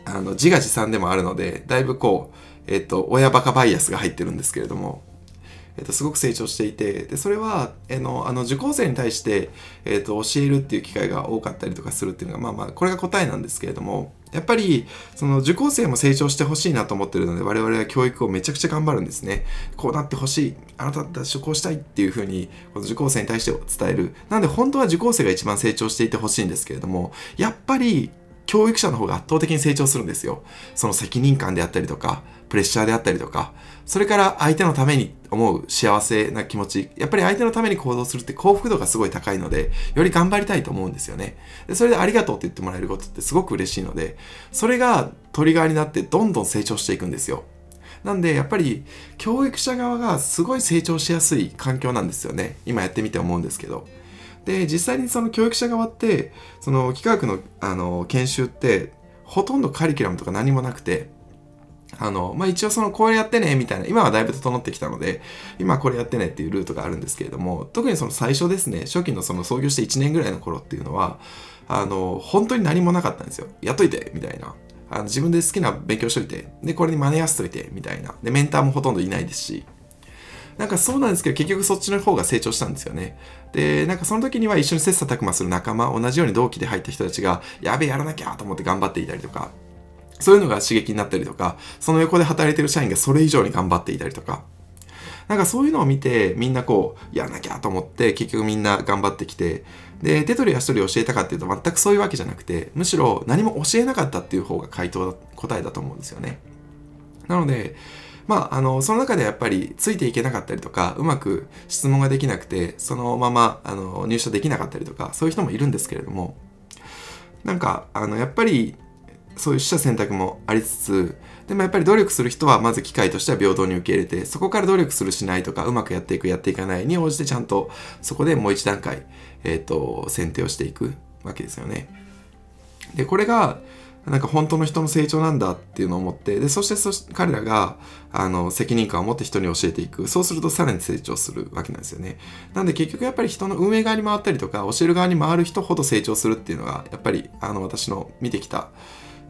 あの、自画自賛でもあるので、だいぶこう、えっ、ー、と、親バカバイアスが入ってるんですけれども、えっと、すごく成長していて、で、それは、えの、あの、受講生に対して、えっと、教えるっていう機会が多かったりとかするっていうのが、まあまあ、これが答えなんですけれども、やっぱり、その受講生も成長してほしいなと思ってるので、我々は教育をめちゃくちゃ頑張るんですね。こうなってほしい。あなたたちこうしたいっていうふうに、この受講生に対して伝える。なんで、本当は受講生が一番成長していてほしいんですけれども、やっぱり、教育者の方が圧倒的に成長するんですよ。その責任感であったりとか、プレッシャーであったりとか、それから相手のために思う幸せな気持ち、やっぱり相手のために行動するって幸福度がすごい高いので、より頑張りたいと思うんですよね。でそれでありがとうって言ってもらえることってすごく嬉しいので、それがトリガーになってどんどん成長していくんですよ。なんで、やっぱり教育者側がすごい成長しやすい環境なんですよね。今やってみて思うんですけど。で、実際にその教育者側って、その企画のあの研修って、ほとんどカリキュラムとか何もなくて、あの、まあ、一応そのこれやってね、みたいな、今はだいぶ整ってきたので、今これやってねっていうルートがあるんですけれども、特にその最初ですね、初期のその創業して1年ぐらいの頃っていうのは、あの、本当に何もなかったんですよ。やっといて、みたいな。あの自分で好きな勉強しといて、で、これに真似やすといて、みたいな。で、メンターもほとんどいないですし、なんかそうなんですけど、結局そっちの方が成長したんですよね。で、なんかその時には一緒に切磋琢磨する仲間、同じように同期で入った人たちが、やべえ、やらなきゃと思って頑張っていたりとか、そういうのが刺激になったりとか、その横で働いてる社員がそれ以上に頑張っていたりとか、なんかそういうのを見て、みんなこう、やらなきゃと思って、結局みんな頑張ってきて、で、手取り足取り教えたかっていうと全くそういうわけじゃなくて、むしろ何も教えなかったっていう方が回答、答えだと思うんですよね。なので、まあ、あの、その中でやっぱりついていけなかったりとか、うまく質問ができなくて、そのまま、あの、入社できなかったりとか、そういう人もいるんですけれども、なんか、あの、やっぱり、そういう取捨選択もありつつ、でもやっぱり努力する人はまず機会としては平等に受け入れて、そこから努力するしないとか、うまくやっていく、やっていかないに応じてちゃんとそこでもう一段階、えっ、ー、と、選定をしていくわけですよね。で、これが、なんか本当の人の成長なんだっていうのを思って、で、そしてそし彼らが、あの、責任感を持って人に教えていく。そうするとさらに成長するわけなんですよね。なんで結局やっぱり人の運営側に回ったりとか、教える側に回る人ほど成長するっていうのが、やっぱり、あの、私の見てきた、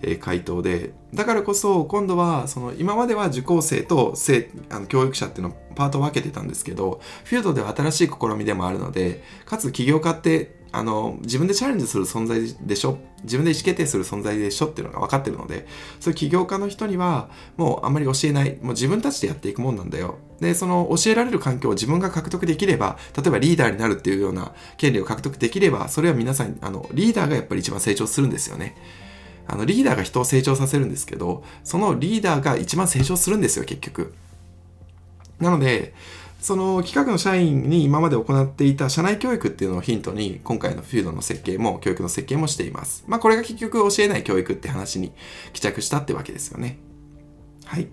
え回答でだからこそ今度はその今までは受講生と生あの教育者っていうのパートを分けてたんですけどフィールドでは新しい試みでもあるのでかつ起業家ってあの自分でチャレンジする存在でしょ？自分で意思決定する存在でしょっていうのが分かってるのでそういう起業家の人にはもうあんまり教えない。もう自分たちでやっていくもんなんだよ。でその教えられる環境を自分が獲得できれば例えばリーダーになるっていうような権利を獲得できればそれは皆さんあのリーダーがやっぱり一番成長するんですよね。あのリーダーが人を成長させるんですけどそのリーダーが一番成長するんですよ結局。なのでその企画の社員に今まで行っていた社内教育っていうのをヒントに今回のフィードの設計も教育の設計もしていますまあこれが結局教えない教育って話に帰着したってわけですよねはい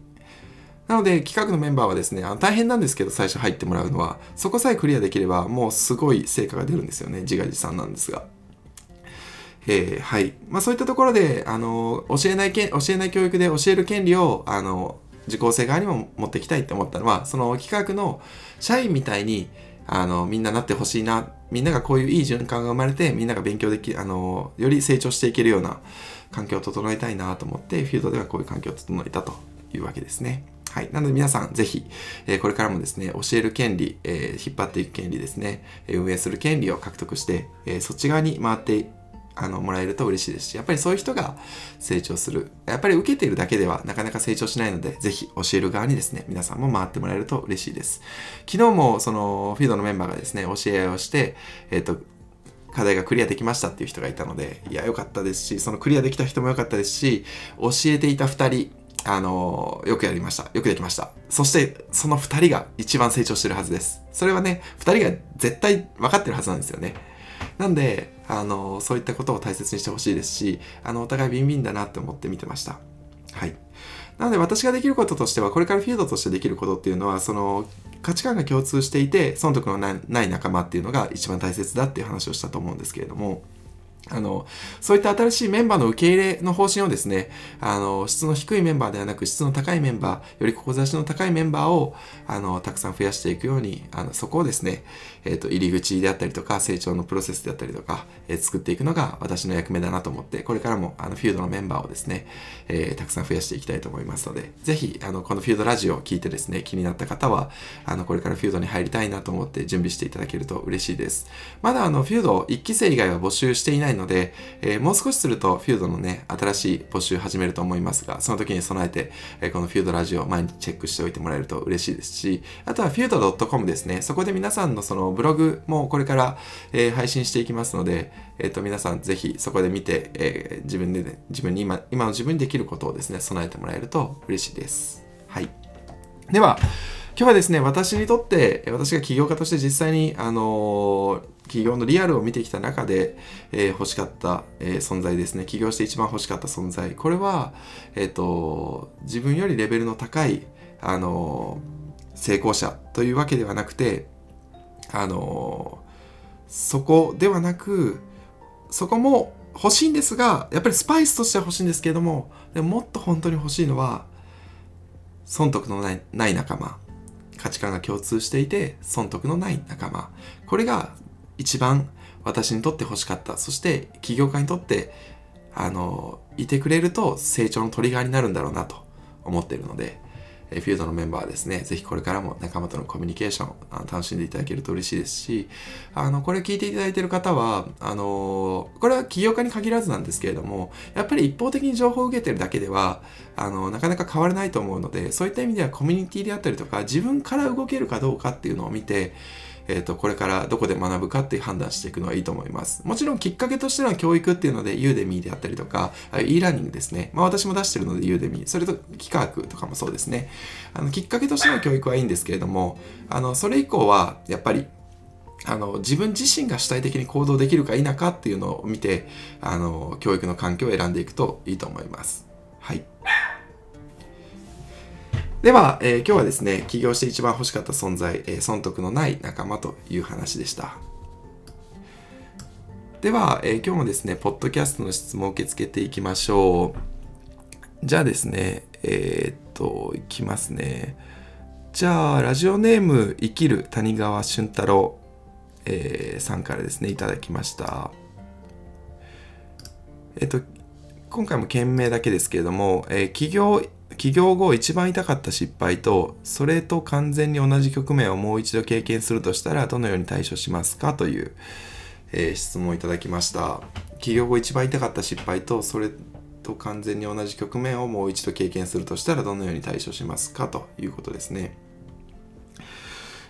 なので企画のメンバーはですね、あの大変なんですけど最初入ってもらうのは、そこさえクリアできればもうすごい成果が出るんですよね、自画自賛なんですが。えー、はい。まあそういったところで、あの、教えないけ、教えない教育で教える権利を、あの、受講生側にも持ってきたいって思ったのは、その企画の社員みたいに、あの、みんななってほしいな、みんながこういういい循環が生まれて、みんなが勉強でき、あの、より成長していけるような環境を整えたいなと思って、フィールドではこういう環境を整えたというわけですね。はい。なので皆さん、ぜひ、え、これからもですね、教える権利、え、引っ張っていく権利ですね、運営する権利を獲得して、え、そっち側に回ってあのもらえると嬉しいですし、やっぱりそういう人が成長する。やっぱり受けているだけではなかなか成長しないので、ぜひ教える側にですね、皆さんも回ってもらえると嬉しいです。昨日もそのフィードのメンバーがですね、教え合いをして、えっ、ー、と、課題がクリアできましたっていう人がいたので、いや、良かったですし、そのクリアできた人も良かったですし、教えていた2人、あのよくやりました。よくできました。そして、その2人が一番成長してるはずです。それはね、2人が絶対分かってるはずなんですよね。なんで、あの、そういったことを大切にしてほしいですし、あの、お互いビンビンだなって思って見てました。はい。なので私ができることとしては、これからフィールドとしてできることっていうのは、その価値観が共通していて、損得のない仲間っていうのが一番大切だっていう話をしたと思うんですけれども、あの、そういった新しいメンバーの受け入れの方針をですね、あの、質の低いメンバーではなく、質の高いメンバー、より志の高いメンバーを、あの、たくさん増やしていくように、あの、そこをですね、えっ、ー、と、入り口であったりとか、成長のプロセスであったりとか、えー、作っていくのが私の役目だなと思って、これからも、あの、フィールドのメンバーをですね、えー、たくさん増やしていきたいと思いますので、ぜひ、あの、このフィールドラジオを聞いてですね、気になった方は、あの、これからフィールドに入りたいなと思って準備していただけると嬉しいです。まだ、あの、フィールド1期生以外は募集していないので、え、もう少しするとフィードのね、新しい募集始めると思いますが、その時に備えて、え、このフィードラジオ毎日チェックしておいてもらえると嬉しいですし、あとはフィード .com ですね。そこで皆さんのそのブログもこれから、えー、配信していきますので、えっ、ー、と、皆さんぜひそこで見て、えー、自分で、ね、自分に今、今の自分にできることをですね、備えてもらえると嬉しいです。はい。では、今日はですね、私にとって、私が起業家として実際に、あの企業のリアルを見てきた中で、えー、欲しかった、えー、存在ですね。起業して一番欲しかった存在。これは、えっ、ー、と、自分よりレベルの高い、あの成功者というわけではなくて、あのそこではなく、そこも欲しいんですが、やっぱりスパイスとしては欲しいんですけれども、でももっと本当に欲しいのは、損得のない仲間。価値観が共通していて、損得のない仲間。これが一番私にとって欲しかった。そして起業家にとって、あの、いてくれると成長のトリガーになるんだろうなと思っているので、えフィールドのメンバーですね、ぜひこれからも仲間とのコミュニケーションあ楽しんでいただけると嬉しいですし、あの、これ聞いていただいている方は、あの、これは起業家に限らずなんですけれども、やっぱり一方的に情報を受けてるだけでは、あの、なかなか変わらないと思うので、そういった意味ではコミュニティであったりとか、自分から動けるかどうかっていうのを見て、え、ー、と、これからどこで学ぶかっていう判断していくのはいいと思います。もちろんきっかけとしての教育っていうので、ユーデミーであったりとか、e ラーニングですね。まあ私も出してるのでユーデミー。それと企画とかもそうですね。あの、きっかけとしての教育はいいんですけれども、あの、それ以降は、やっぱり、あの、自分自身が主体的に行動できるか否かっていうのを見て、あの、教育の環境を選んでいくといいと思います。はい。では、えー、今日はですね、起業して一番欲しかった存在、えー、損得のない仲間という話でした。では、えー、今日もですね、ポッドキャストの質問を受け付けていきましょう。じゃあですね、えー、っと、いきますね。じゃあ、ラジオネーム、生きる谷川俊太郎、えー、さんからですね、いただきました。えっと、今回も件名だけですけれども、えー、起業起業後一番痛かった失敗と、それと完全に同じ局面をもう一度経験するとしたら、どのように対処しますかという、えー、質問をいただきました。起業後一番痛かった失敗と、それと完全に同じ局面をもう一度経験するとしたら、どのように対処しますかということですね。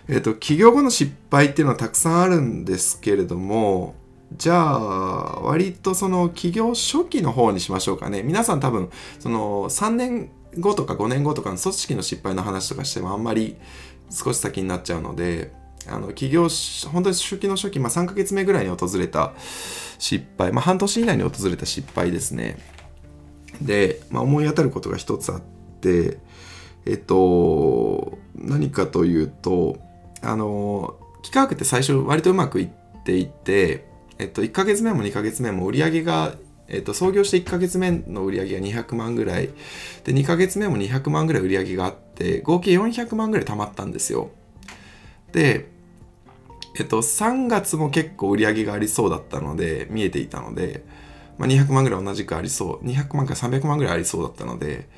えっ、ー、と、起業後の失敗っていうのはたくさんあるんですけれども、じゃあ、割とその起業初期の方にしましょうかね。皆さん多分、その3年後とか5年後とかの組織の失敗の話とかしてもあんまり少し先になっちゃうので、あの起業本当に初期の初期、まあ、3ヶ月目ぐらいに訪れた失敗、まあ、半年以内に訪れた失敗ですね。で、まあ、思い当たることが一つあって、えっと、何かというと、あの、企画って最初割とうまくいっていて、えっと、1ヶ月目も2ヶ月目も売り上げがえっと、創業して1ヶ月目の売り上げが200万ぐらい、で、2ヶ月目も200万ぐらい売り上げがあって、合計400万ぐらい貯まったんですよ。で、えっと、3月も結構売り上げがありそうだったので、見えていたので、まあ、200万ぐらい同じくありそう、200万から300万ぐらいありそうだったので、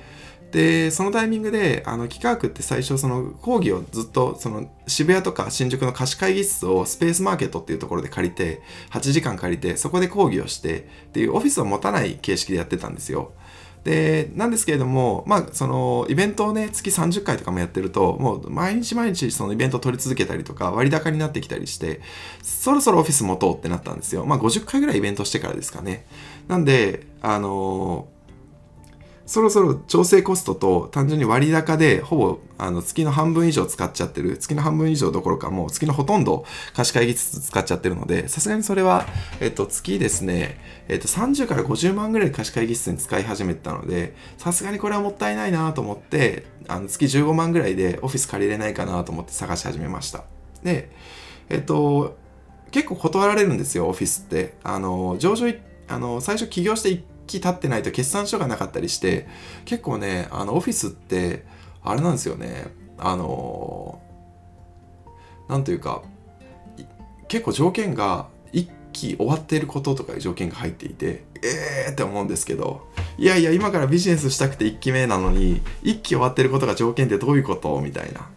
で、そのタイミングで、あの、企画って最初、その講義をずっと、その渋谷とか新宿の貸し会議室をスペースマーケットっていうところで借りて、8時間借りて、そこで講義をして、っていうオフィスを持たない形式でやってたんですよ。で、なんですけれども、まあ、その、イベントをね、月30回とかもやってると、もう、毎日毎日そのイベントを取り続けたりとか、割高になってきたりして、そろそろオフィス持とうってなったんですよ。まあ、50回ぐらいイベントしてからですかね。なんで、あのそろそろ調整コストと単純に割高でほぼあの月の半分以上使っちゃってる月の半分以上どころかもう月のほとんど貸し会議室使っちゃってるのでさすがにそれは、えっと、月ですね、えっと、30から50万ぐらい貸し会議室に使い始めたのでさすがにこれはもったいないなと思ってあの月15万ぐらいでオフィス借りれないかなと思って探し始めました。でえっと結構断られるんですよオフィスって。あの上場あの最初起業して期経ってないと決算書がなかったりして結構ねあのオフィスってあれなんですよね。あのなんというか結構条件が1期終わっていることとかいう条件が入っていてえーって思うんですけどいやいや今からビジネスしたくて1期目なのに1期終わってることが条件ってどういうこと？みたいな。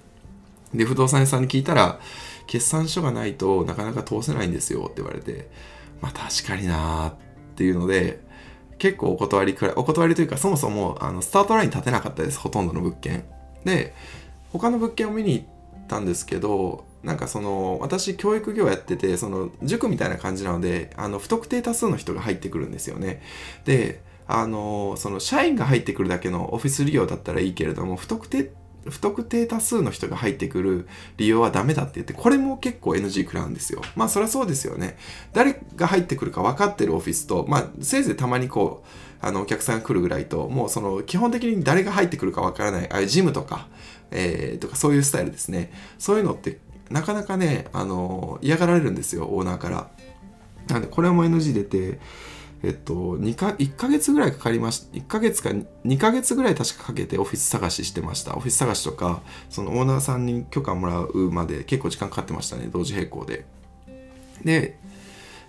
で不動産屋さんに聞いたら決算書がないとなかなか通せないんですよって言われてまあ確かになーっていうので結構お断りくらいお断りというかそもそもあのスタートライン立てなかったですほとんどの物件。で他の物件を見に行ったんですけどなんかその私教育業やっててその塾みたいな感じなのであの不特定多数の人が入ってくるんですよね。であのその社員が入ってくるだけのオフィス利用だったらいいけれども不特定不特定多数の人が入ってくる利用はダメだって言って、これも結構 NG 食らうんですよ。まあそりゃそうですよね。誰が入ってくるか分かってるオフィスと、まあせいぜいたまにこう、あのお客さんが来るぐらいと、もうその基本的に誰が入ってくるか分からない、あジムとか、えー、とかそういうスタイルですね。そういうのってなかなかね、あの嫌がられるんですよ、オーナーから。なんでこれも NG 出て、えっと、2か1ヶ月ぐらいかかりました1ヶ月か2ヶ月ぐらい確かかけてオフィス探ししてました。オフィス探しとかそのオーナーさんに許可もらうまで結構時間かかってましたね同時並行で。で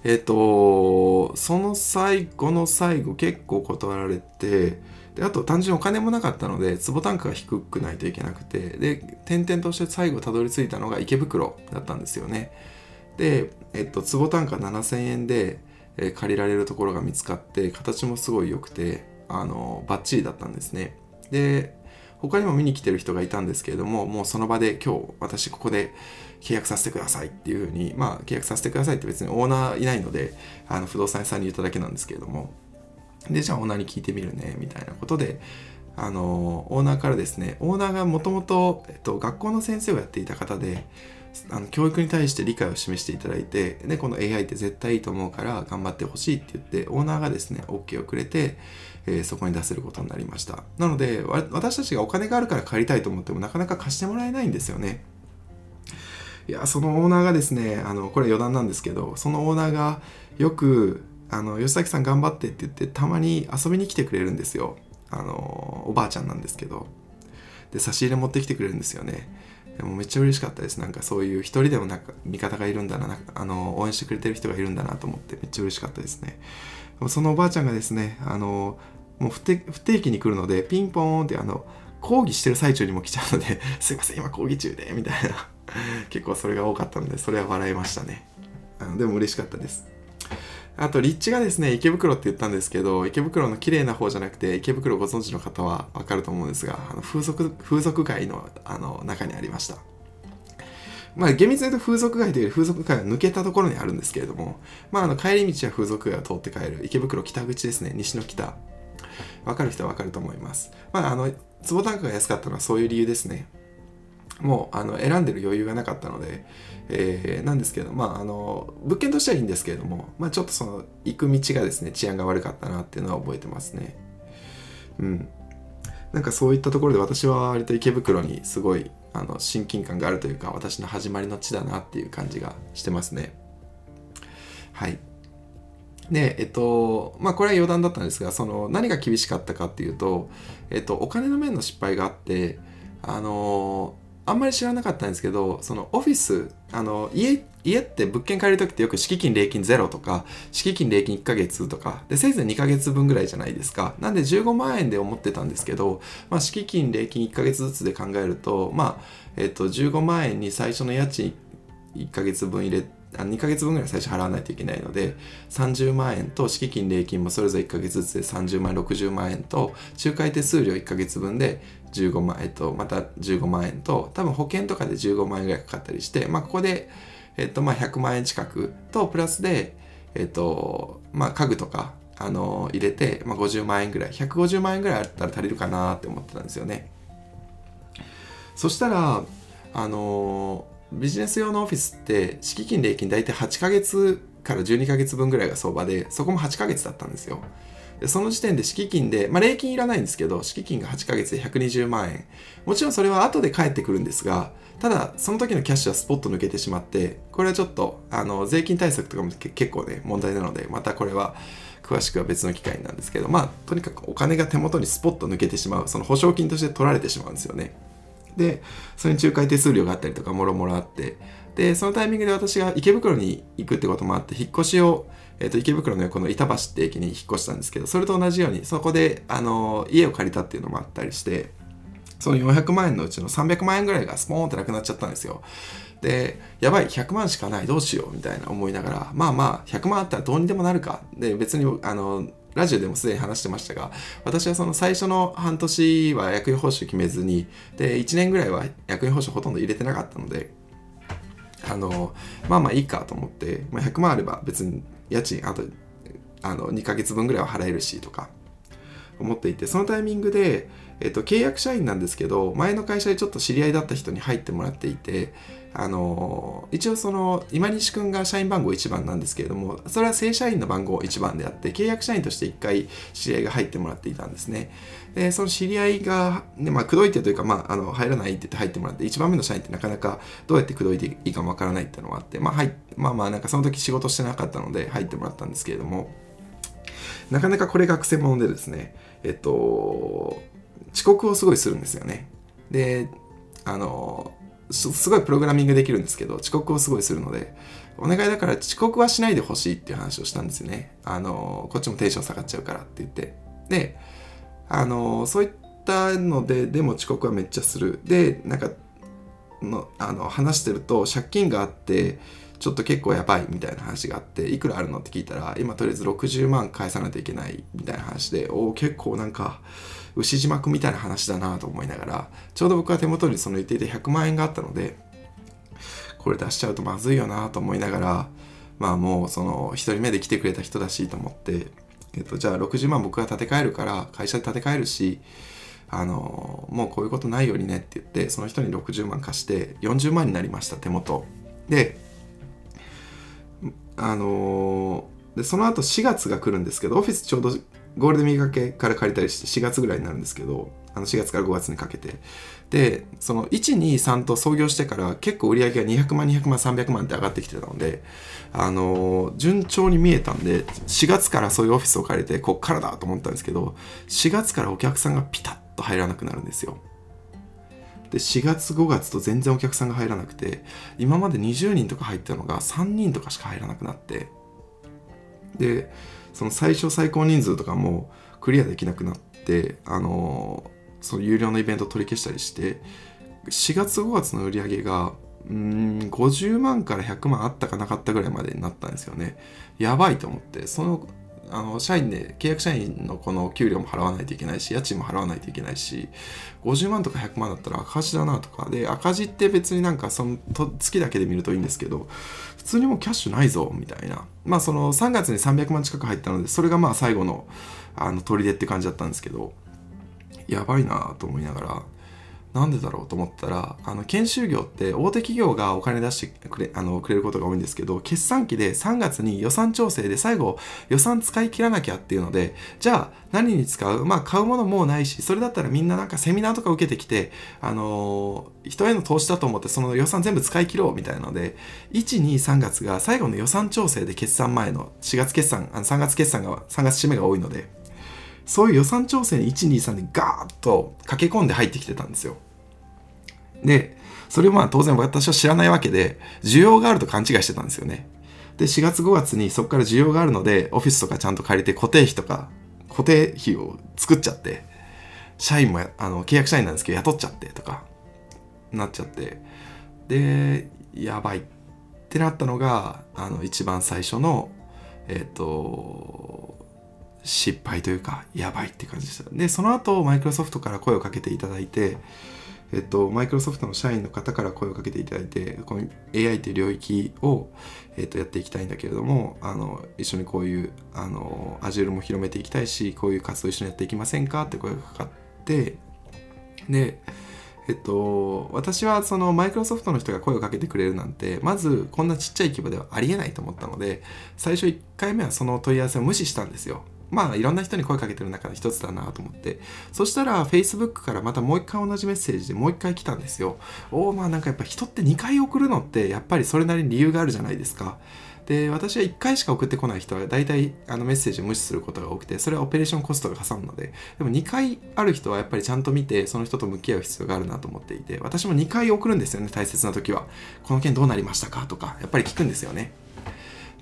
えっとその最後の最後結構断られてであと単純にお金もなかったので坪単価が低くないといけなくてで転々として最後たどり着いたのが池袋だったんですよね。で、えっと、坪単価7000円でえ借りられるところが見つかって形もすごい良くてあのバッチリだったんですね。で他にも見に来てる人がいたんですけれどももうその場で今日私ここで契約させてくださいっていうふうにまあ契約させてくださいって別にオーナーいないのであの不動産屋さんに言っただけなんですけれども。でじゃあオーナーに聞いてみるねみたいなことであのオーナーからですねオーナーがもともと学校の先生をやっていた方であの教育に対して理解を示していただいてでこの AI って絶対いいと思うから頑張ってほしいって言ってオーナーがですね OK をくれて、えー、そこに出せることになりました。なので私たちがお金があるから借りたいと思ってもなかなか貸してもらえないんですよね。いやそのオーナーがですねあのこれ余談なんですけどそのオーナーがよくあの吉崎さん頑張ってって言ってたまに遊びに来てくれるんですよ。あのおばあちゃんなんですけど。で差し入れ持ってきてくれるんですよね。でもめっちゃ嬉しかったです。なんかそういう一人でもなんか味方がいるんだな。あの応援してくれてる人がいるんだなと思ってめっちゃ嬉しかったですね。そのおばあちゃんがですねあのもう不定期に来るのでピンポーンってあの講義してる最中にも来ちゃうので すいません今講義中でみたいな。結構それが多かったのでそれは笑いましたね。あのでも嬉しかったです。あと、立地がですね、池袋って言ったんですけど、池袋の綺麗な方じゃなくて、池袋ご存知の方はわかると思うんですが、あの風俗、風俗街のあの中にありました。まあ、厳密に言うと風俗街というより風俗街が抜けたところにあるんですけれども、まあ、あの帰り道は風俗街を通って帰る池袋北口ですね、西の北。わかる人はわかると思います。まあ、あの、坪単価が安かったのはそういう理由ですね。もうあの選んでる余裕がなかったので、えー、なんですけど、まあ、あの物件としてはいいんですけれども、まあ、ちょっとその行く道がですね治安が悪かったなっていうのは覚えてますね。うん。なんかそういったところで私は割と池袋にすごいあの親近感があるというか私の始まりの地だなっていう感じがしてますね。はい。で、えっと、まあこれは余談だったんですが、その何が厳しかったかっていうと、えっと、お金の面の失敗があって、あのあんまり知らなかったんですけど、そのオフィス、あの家、家って物件借りるときってよく敷金礼金ゼロとか、敷金礼金1ヶ月とか、で、せいぜい2ヶ月分ぐらいじゃないですか。なんで15万円で思ってたんですけど、まあ、敷金礼金1ヶ月ずつで考えると、まあ、えっと、15万円に最初の家賃1ヶ月分入れあ2ヶ月分ぐらい最初払わないといけないので30万円と敷金礼金もそれぞれ1ヶ月ずつで30万円60万円と仲介手数料1ヶ月分で15万、えっと、また15万円と、多分保険とかで15万円ぐらいかかったりして、まあ、ここで、えっと、まあ、100万円近くと、プラスで、えっと、まあ、家具とか、あの、入れて、まあ、50万円ぐらい、150万円ぐらいあったら足りるかなって思ってたんですよね。そしたら、あの、ビジネス用のオフィスって、敷金礼金大体8ヶ月から12ヶ月分ぐらいが相場で、そこも8ヶ月だったんですよ。その時点で敷金で、まあ、礼金いらないんですけど、敷金が8ヶ月で120万円。もちろんそれは後で返ってくるんですが、ただ、その時のキャッシュはスポッと抜けてしまって、これはちょっと、あの、税金対策とかも結構ね、問題なので、またこれは、詳しくは別の機会なんですけど、まあ、とにかくお金が手元にスポッと抜けてしまう、その保証金として取られてしまうんですよね。で、それに仲介手数料があったりとか、もろもろあって、で、そのタイミングで私が池袋に行くってこともあって、引っ越しを、え、ー、と、池袋の横の板橋って駅に引っ越したんですけど、それと同じように、そこで、あの、家を借りたっていうのもあったりして、その400万円のうちの300万円ぐらいがスポーンってなくなっちゃったんですよ。で、やばい、100万しかない、どうしよう、みたいな思いながら、まあまあ、100万あったらどうにでもなるか。で、別に、あの、ラジオでもすでに話してましたが、私はその最初の半年は役員報酬決めずに、で、1年ぐらいは役員報酬ほとんど入れてなかったので、あの、まあまあいいかと思って、まあ、100万あれば別に家賃、あと、あの、2ヶ月分ぐらいは払えるし、とか、思っていて、そのタイミングで、えっと、契約社員なんですけど、前の会社でちょっと知り合いだった人に入ってもらっていて、あの一応その今西くんが社員番号1番なんですけれどもそれは正社員の番号1番であって契約社員として1回知り合いが入ってもらっていたんですね。でその知り合いが、ねまあ、口説いてというか、まあ、あの入らないって言って入ってもらって1番目の社員ってなかなかどうやって口説いていいかもわからないっていうのがあって、まあ、はい、まあまあなんかその時仕事してなかったので入ってもらったんですけれどもなかなかこれが癖者でですねえっと遅刻をすごいするんですよねであのすごいプログラミングできるんですけど、遅刻をすごいするので、お願いだから遅刻はしないでほしいっていう話をしたんですよね。あの、こっちもテンション下がっちゃうからって言って。で、あの、そういったので、でも遅刻はめっちゃする。で、なんか、のあの話してると借金があってちょっと結構やばいみたいな話があっていくらあるのって聞いたら今とりあえず60万返さないといけないみたいな話でおお結構なんか牛島くんみたいな話だなと思いながらちょうど僕は手元にその言っていて100万円があったのでこれ出しちゃうとまずいよなと思いながらまあもうその1人目で来てくれた人だしと思って、えっと、じゃあ60万僕が立て替えるから会社で立て替えるしあのもうこういうことないようにねって言ってその人に60万貸して40万になりました手元。であのでその後4月が来るんですけどオフィスちょうどゴールデンウィーク明けから借りたりして4月ぐらいになるんですけどあの4月から5月にかけて。でその123と創業してから結構売り上げが200万200万300万って上がってきてたのであの順調に見えたんで4月からそういうオフィスを借りてこっからだと思ったんですけど4月からお客さんがピタッと入らなくなるんですよ。で4月5月と全然お客さんが入らなくて今まで20人とか入ったのが3人とかしか入らなくなってでその最小最高人数とかもクリアできなくなってあのその有料のイベント取り消したりして4月5月の売り上げがうん50万から100万あったかなかったぐらいまでになったんですよね。やばいと思ってそのあの社員で契約社員のこの給料も払わないといけないし家賃も払わないといけないし50万とか100万だったら赤字だなとかで赤字って別になんかその月だけで見るといいんですけど普通にもうキャッシュないぞみたいな。まあその3月に300万近く入ったのでそれがまあ最後のあの砦って感じだったんですけどやばいなと思いながらなんでだろうと思ったらあの研修業って大手企業がお金出してくれあのくれることが多いんですけど決算期で3月に予算調整で最後予算使い切らなきゃっていうのでじゃあ何に使う？まあ買うものもうないしそれだったらみんななんかセミナーとか受けてきてあのー、人への投資だと思ってその予算全部使い切ろうみたいなので123月が最後の予算調整で決算前の4月決算あの3月決算が3月締めが多いのでそういう予算調整に123でガーッと駆け込んで入ってきてたんですよ。で、それをまあ当然私は知らないわけで、需要があると勘違いしてたんですよね。で、4月5月にそこから需要があるので、オフィスとかちゃんと借りて固定費とか、固定費を作っちゃって、社員もあの契約社員なんですけど雇っちゃってとか、なっちゃって、で、やばいってなったのが、あの一番最初の、えっ、ー、と、失敗というか、やばいって感じでした。で、その後、マイクロソフトから声をかけていただいて、えっと、マイクロソフトの社員の方から声をかけていただいて、この AI という領域を、えっと、やっていきたいんだけれども、あの、一緒にこういう、あの、Azure も広めていきたいし、こういう活動一緒にやっていきませんかって声がかかって、で、えっと、私はそのマイクロソフトの人が声をかけてくれるなんて、まずこんなちっちゃい規模ではありえないと思ったので、最初1回目はその問い合わせを無視したんですよ。まあいろんな人に声かけてる中の一つだなと思って。そしたら Facebook からまたもう一回同じメッセージでもう一回来たんですよ。おおまあなんかやっぱ人って2回送るのってやっぱりそれなりに理由があるじゃないですか。で私は1回しか送ってこない人は大体あのメッセージを無視することが多くてそれはオペレーションコストがかさむので。でも2回ある人はやっぱりちゃんと見てその人と向き合う必要があるなと思っていて私も2回送るんですよね大切な時は。この件どうなりましたかとかやっぱり聞くんですよね。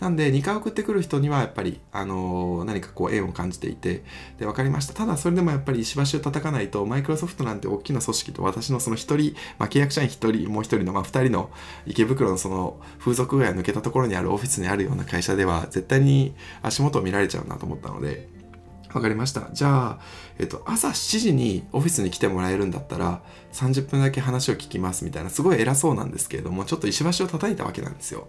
なんで2回送ってくる人にはやっぱり、あのー、何かこう縁を感じていてで分かりましたただそれでもやっぱり石橋を叩かないとマイクロソフトなんて大きな組織と私のその1人、まあ、契約社員1人もう1人の、まあ、2人の池袋のその風俗街抜けたところにあるオフィスにあるような会社では絶対に足元を見られちゃうなと思ったのでわかりました。じゃあ、えっと、朝7時にオフィスに来てもらえるんだったら、30分だけ話を聞きますみたいな、すごい偉そうなんですけれども、ちょっと石橋を叩いたわけなんですよ。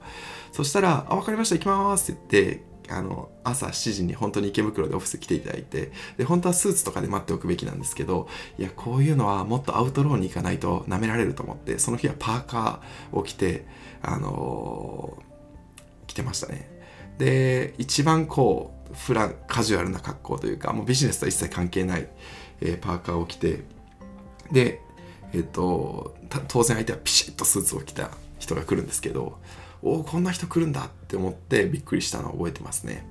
そしたら、あ、わかりました、行きますって言って、あの、朝7時に本当に池袋でオフィス来ていただいて、で、本当はスーツとかで待っておくべきなんですけど、いや、こういうのはもっとアウトローに行かないと舐められると思って、その日はパーカーを着て、あのー、着てましたね。で、一番こう、フランカジュアルな格好というかもうビジネスとは一切関係ない、えー、パーカーを着てでえ、ー、と当然相手はピシッとスーツを着た人が来るんですけどおおこんな人来るんだって思ってびっくりしたのを覚えてますね。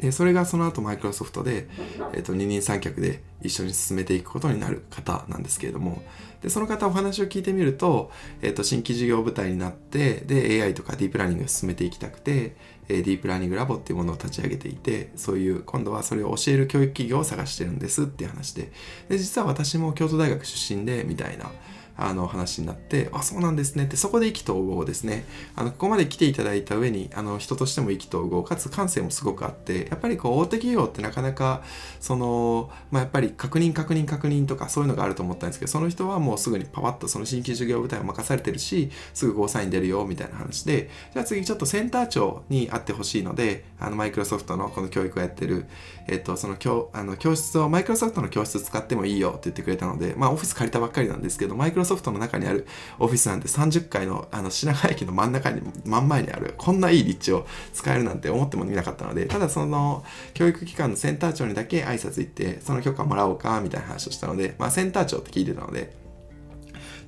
でそれがその後マイクロソフトで、えー、と二人三脚で一緒に進めていくことになる方なんですけれどもでその方お話を聞いてみると,、えー、と新規事業部隊になってで AI とかディープラーニングを進めていきたくて、ディープラーニングラボっていうものを立ち上げていてそういう今度はそれを教える教育企業を探してるんですっていう話で。で実は私も京都大学出身でみたいなあの話になって、あ、そうなんですねって、そこで意気投合ですね。あの、ここまで来ていただいた上に、あの、人としても意気投合、かつ感性もすごくあって、やっぱりこう、大手企業ってなかなか、その、まあ、やっぱり確認確認確認とかそういうのがあると思ったんですけど、その人はもうすぐにパパッとその新規事業部隊を任されてるし、すぐゴーサイン出るよ、みたいな話で、じゃあ次ちょっとセンター長に会ってほしいので、あの、マイクロソフトのこの教育をやってる、えっと、その教、あの、教室を、マイクロソフトの教室使ってもいいよって言ってくれたので、まあ、オフィス借りたばっかりなんですけど、マイクロロソフトの中にあるオフィスなんて30階のあの品川駅の真ん中に真ん前にあるこんないい立地を使えるなんて思ってもみなかったのでただその教育機関のセンター長にだけ挨拶行ってその許可もらおうかみたいな話をしたので、まあ、センター長って聞いてたので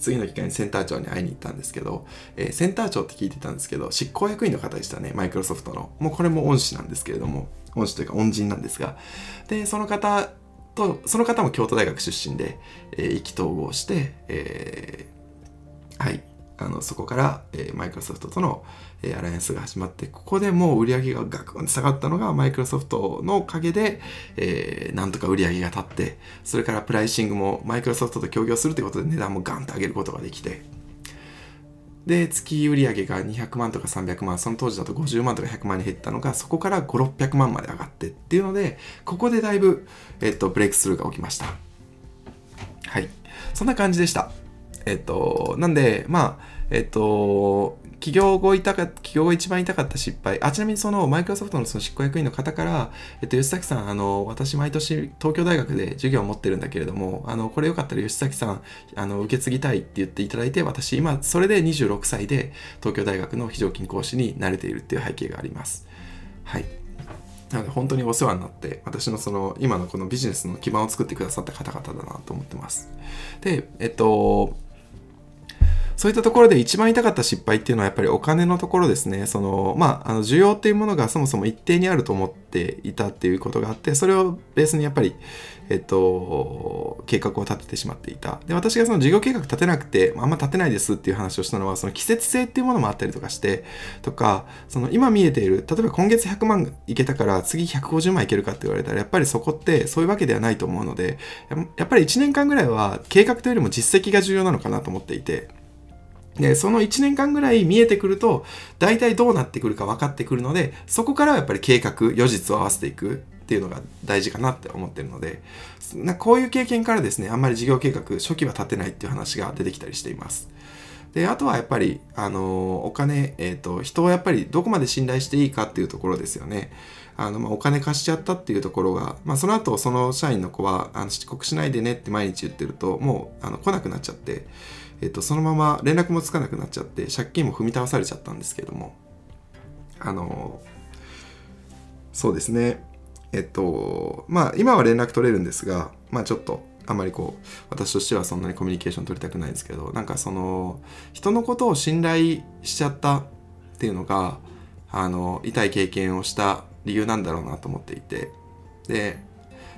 次の機会にセンター長に会いに行ったんですけど、えー、センター長って聞いてたんですけど、執行役員の方でしたね、マイクロソフトの。もうこれも恩師なんですけれども、恩師というか恩人なんですが。で、その方と、その方も京都大学出身で、えー、意気投合して、えはい、あのそこから、えー、マイクロソフトとの、えー、アライアンスが始まってここでもう売り上げがガクンと下がったのがマイクロソフトのおかげで、えー、なんとか売り上げが立ってそれからプライシングもマイクロソフトと協業するということで値段もガンと上げることができてで月売上が200万とか300万その当時だと50万とか100万に減ったのがそこから5600万まで上がってっていうのでここでだいぶ、えっと、ブレイクスルーが起きました。はい。そんな感じでした。えっと、なんで、まあ、えっと、企業後痛か企業後一番痛かった失敗。あ、ちなみにそのマイクロソフトのその執行役員の方から、えっと、吉崎さん、あの、私毎年東京大学で授業を持ってるんだけれども、あの、これよかったら吉崎さん、あの、受け継ぎたいって言っていただいて、私、今、それで26歳で東京大学の非常勤講師になれているっていう背景があります。はい。なので本当にお世話になって私のその今のこのビジネスの基盤を作ってくださった方々だなと思ってます。で、えっと、そういったところで一番痛かった失敗っていうのはやっぱりお金のところですね。その、まあ、あの、需要っていうものがそもそも一定にあると思っていたっていうことがあって、それをベースにやっぱり、えっと、計画を立ててしまっていた。で、私がその事業計画立てなくて、あんま立てないですっていう話をしたのは、その季節性っていうものもあったりとかして、とか、その今見えている、例えば今月100万いけたから次150万いけるかって言われたら、やっぱりそこってそういうわけではないと思うので、やっぱり1年間ぐらいは計画というよりも実績が重要なのかなと思っていて、で、その1年間ぐらい見えてくると、大体どうなってくるか分かってくるので、そこからはやっぱり計画、予実を合わせていくっていうのが大事かなって思ってるので、なこういう経験からですね、あんまり事業計画、初期は立てないっていう話が出てきたりしています。で、あとはやっぱり、あの、お金、えっ、ー、と、人をやっぱりどこまで信頼していいかっていうところですよね。あの、まあ、お金貸しちゃったっていうところが、まあ、その後、その社員の子は、あの、遅刻しないでねって毎日言ってると、もう、あの、来なくなっちゃって、えっと、そのまま連絡もつかなくなっちゃって借金も踏み倒されちゃったんですけどもあのそうですねえっとまあ今は連絡取れるんですがまあちょっとあんまりこう私としてはそんなにコミュニケーション取りたくないんですけどなんかその人のことを信頼しちゃったっていうのがあの痛い経験をした理由なんだろうなと思っていて。で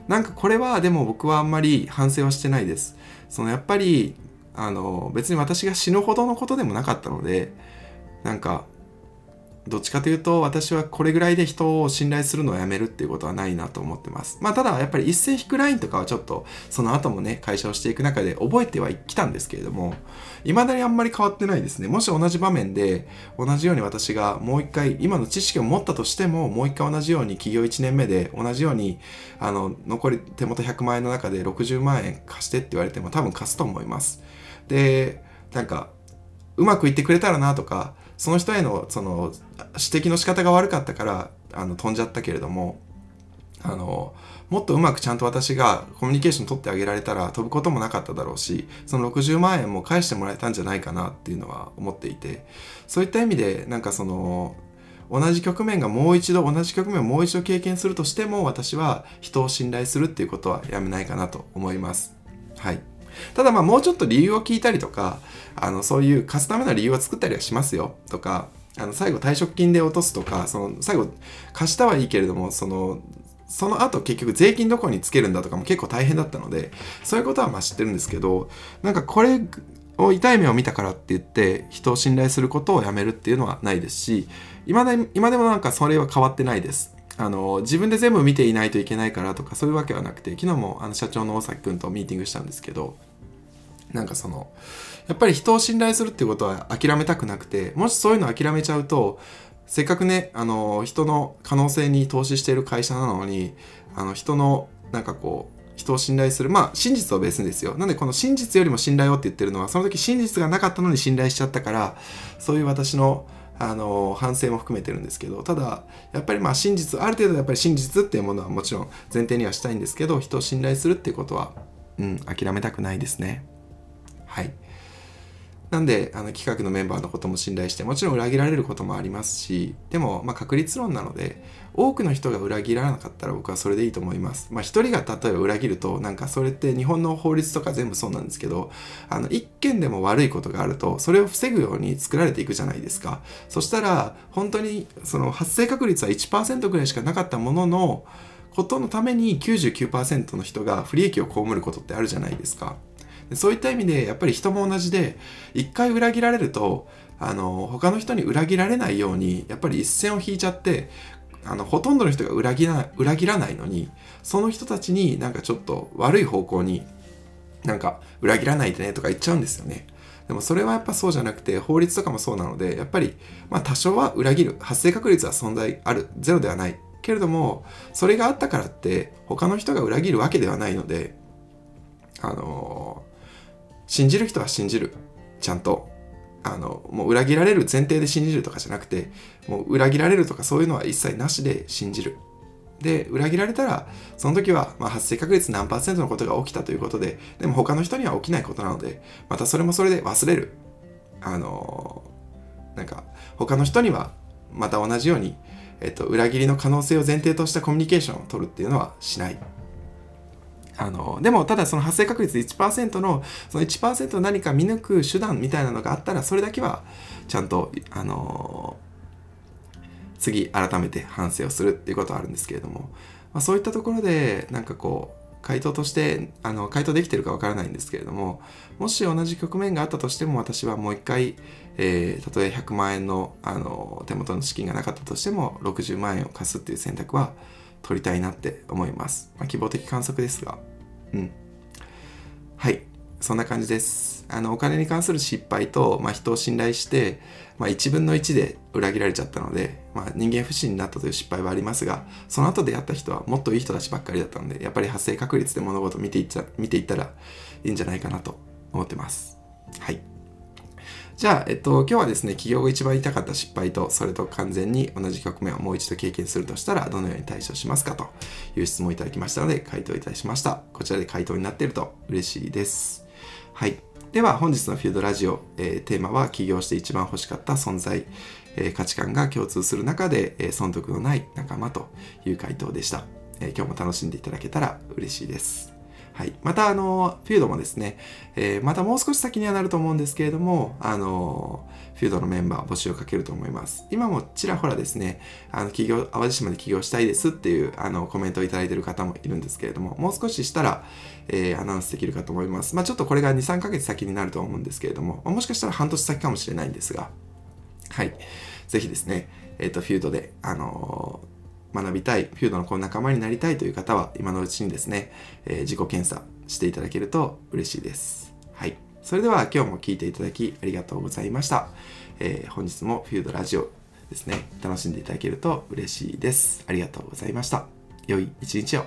なんかこれはでも僕はあんまり反省はしてないです。そのやっぱりあの別に私が死ぬほどのことでもなかったのでなんかどっちかというと私はこれぐらいで人を信頼するのをやめるっていうことはないなと思ってます。まあただやっぱり一線引くラインとかはちょっとその後もね会社をしていく中で覚えてはきたんですけれども未だにあんまり変わってないですね。もし同じ場面で同じように私がもう一回今の知識を持ったとしてももう一回同じように企業1年目で同じようにあの残り手元100万円の中で60万円貸してって言われても多分貸すと思います。でなんかうまくいってくれたらなとかその人へのその指摘の仕方が悪かったからあの飛んじゃったけれどもあのもっとうまくちゃんと私がコミュニケーション取ってあげられたら飛ぶこともなかっただろうしその60万円も返してもらえたんじゃないかなっていうのは思っていてそういった意味でなんかその同じ局面がもう一度同じ局面をもう一度経験するとしても私は人を信頼するっていうことはやめないかなと思います。はいただまあもうちょっと理由を聞いたりとか、あのそういう貸すための理由を作ったりはしますよとか、あの最後退職金で落とすとか、その最後貸したはいいけれども、そのその後結局税金どこにつけるんだとかも結構大変だったので、そういうことはまあ知ってるんですけど、なんかこれを痛い目を見たからって言って人を信頼することをやめるっていうのはないですし、今で今でもなんかそれは変わってないです。あの自分で全部見ていないといけないからとかそういうわけはなくて昨日もあの社長の大崎君とミーティングしたんですけどなんかそのやっぱり人を信頼するってことは諦めたくなくてもしそういうの諦めちゃうとせっかくねあの人の可能性に投資している会社なのにあの人のなんかこう人を信頼するまあ真実は別にですよ。なんでこの真実よりも信頼をって言ってるのはその時真実がなかったのに信頼しちゃったからそういう私のあの反省も含めてるんですけどただやっぱりまあ真実ある程度やっぱり真実っていうものはもちろん前提にはしたいんですけど人を信頼するっていうことはうん諦めたくないですね。はい。なんであの企画のメンバーのことも信頼してもちろん裏切られることもありますしでもま確率論なので多くの人が裏切らなかったら僕はそれでいいと思います。まあ一人が例えば裏切るとなんかそれって日本の法律とか全部そうなんですけどあの一件でも悪いことがあるとそれを防ぐように作られていくじゃないですか。そしたら本当にその発生確率は1%ぐらいしかなかったもののことのために99%の人が不利益を被ることってあるじゃないですか。そういった意味でやっぱり人も同じで一回裏切られるとあの他の人に裏切られないようにやっぱり一線を引いちゃってあのほとんどの人が裏切ら裏切らないのにその人たちになんかちょっと悪い方向になんか裏切らないでねとか言っちゃうんですよね。でもそれはやっぱそうじゃなくて法律とかもそうなのでやっぱりまあ多少は裏切る発生確率は存在あるゼロではない。けれどもそれがあったからって他の人が裏切るわけではないのであのー、信じる人は信じる。ちゃんと。あのもう裏切られる前提で信じるとかじゃなくてもう裏切られるとかそういうのは一切なしで信じる。で裏切られたらその時はま発生確率何パーセントのことが起きたということででも他の人には起きないことなのでまたそれもそれで忘れる。あのなんか他の人にはまた同じように、えっと、裏切りの可能性を前提としたコミュニケーションを取るっていうのはしない。あのでもただその発生確率1%のその1%何か見抜く手段みたいなのがあったらそれだけはちゃんとあの次改めて反省をするっていうことはあるんですけれども、まあ、そういったところでなんかこう回答としてあの回答できてるかわからないんですけれどももし同じ局面があったとしても私はもう一回、えー、たとえ100万円のあの手元の資金がなかったとしても60万円を貸すっていう選択は取りたいなって思います。まあ、希望的観測ですが。うん。はい。そんな感じです。あの、お金に関する失敗と、まあ、人を信頼して、まあ、1分の1で裏切られちゃったので、まあ、人間不信になったという失敗はありますが、その後でやった人はもっといい人たちばっかりだったので、やっぱり発生確率で物事を見ていっちゃ見ていったらいいんじゃないかなと思ってます。はい。じゃあ、えっと、今日はですね、企業が一番痛かった失敗と、それと完全に同じ局面をもう一度経験するとしたら、どのように対処しますかという質問をいただきましたので、回答いたしました。こちらで回答になっていると嬉しいです。はい。では、本日のフィードラジオ、えー、テーマは、起業して一番欲しかった存在、えー、価値観が共通する中で、えー、損得のない仲間という回答でした。え今日も楽しんでいただけたら嬉しいです。はい。また、あの、フィードもですね、えー、またもう少し先にはなると思うんですけれども、あの、フィードのメンバー募集をかけると思います。今もちらほらですね、あの、企業、淡路島で起業したいですっていう、あの、コメントをいいてる方もいるんですけれども、もう少ししたら、えー、アナウンスできるかと思います。まあちょっとこれが2、3ヶ月先になると思うんですけれども、もしかしたら半年先かもしれないんですが、はい。ぜひですね、えっ、と、フュードで、あの学びたい、フュードのこの仲間になりたいという方は、今のうちにですね、えー、自己検査していただけると嬉しいです。はい。それでは今日も聴いていただきありがとうございました。えー、本日もフュードラジオですね、楽しんでいただけると嬉しいです。ありがとうございました。良い一日を。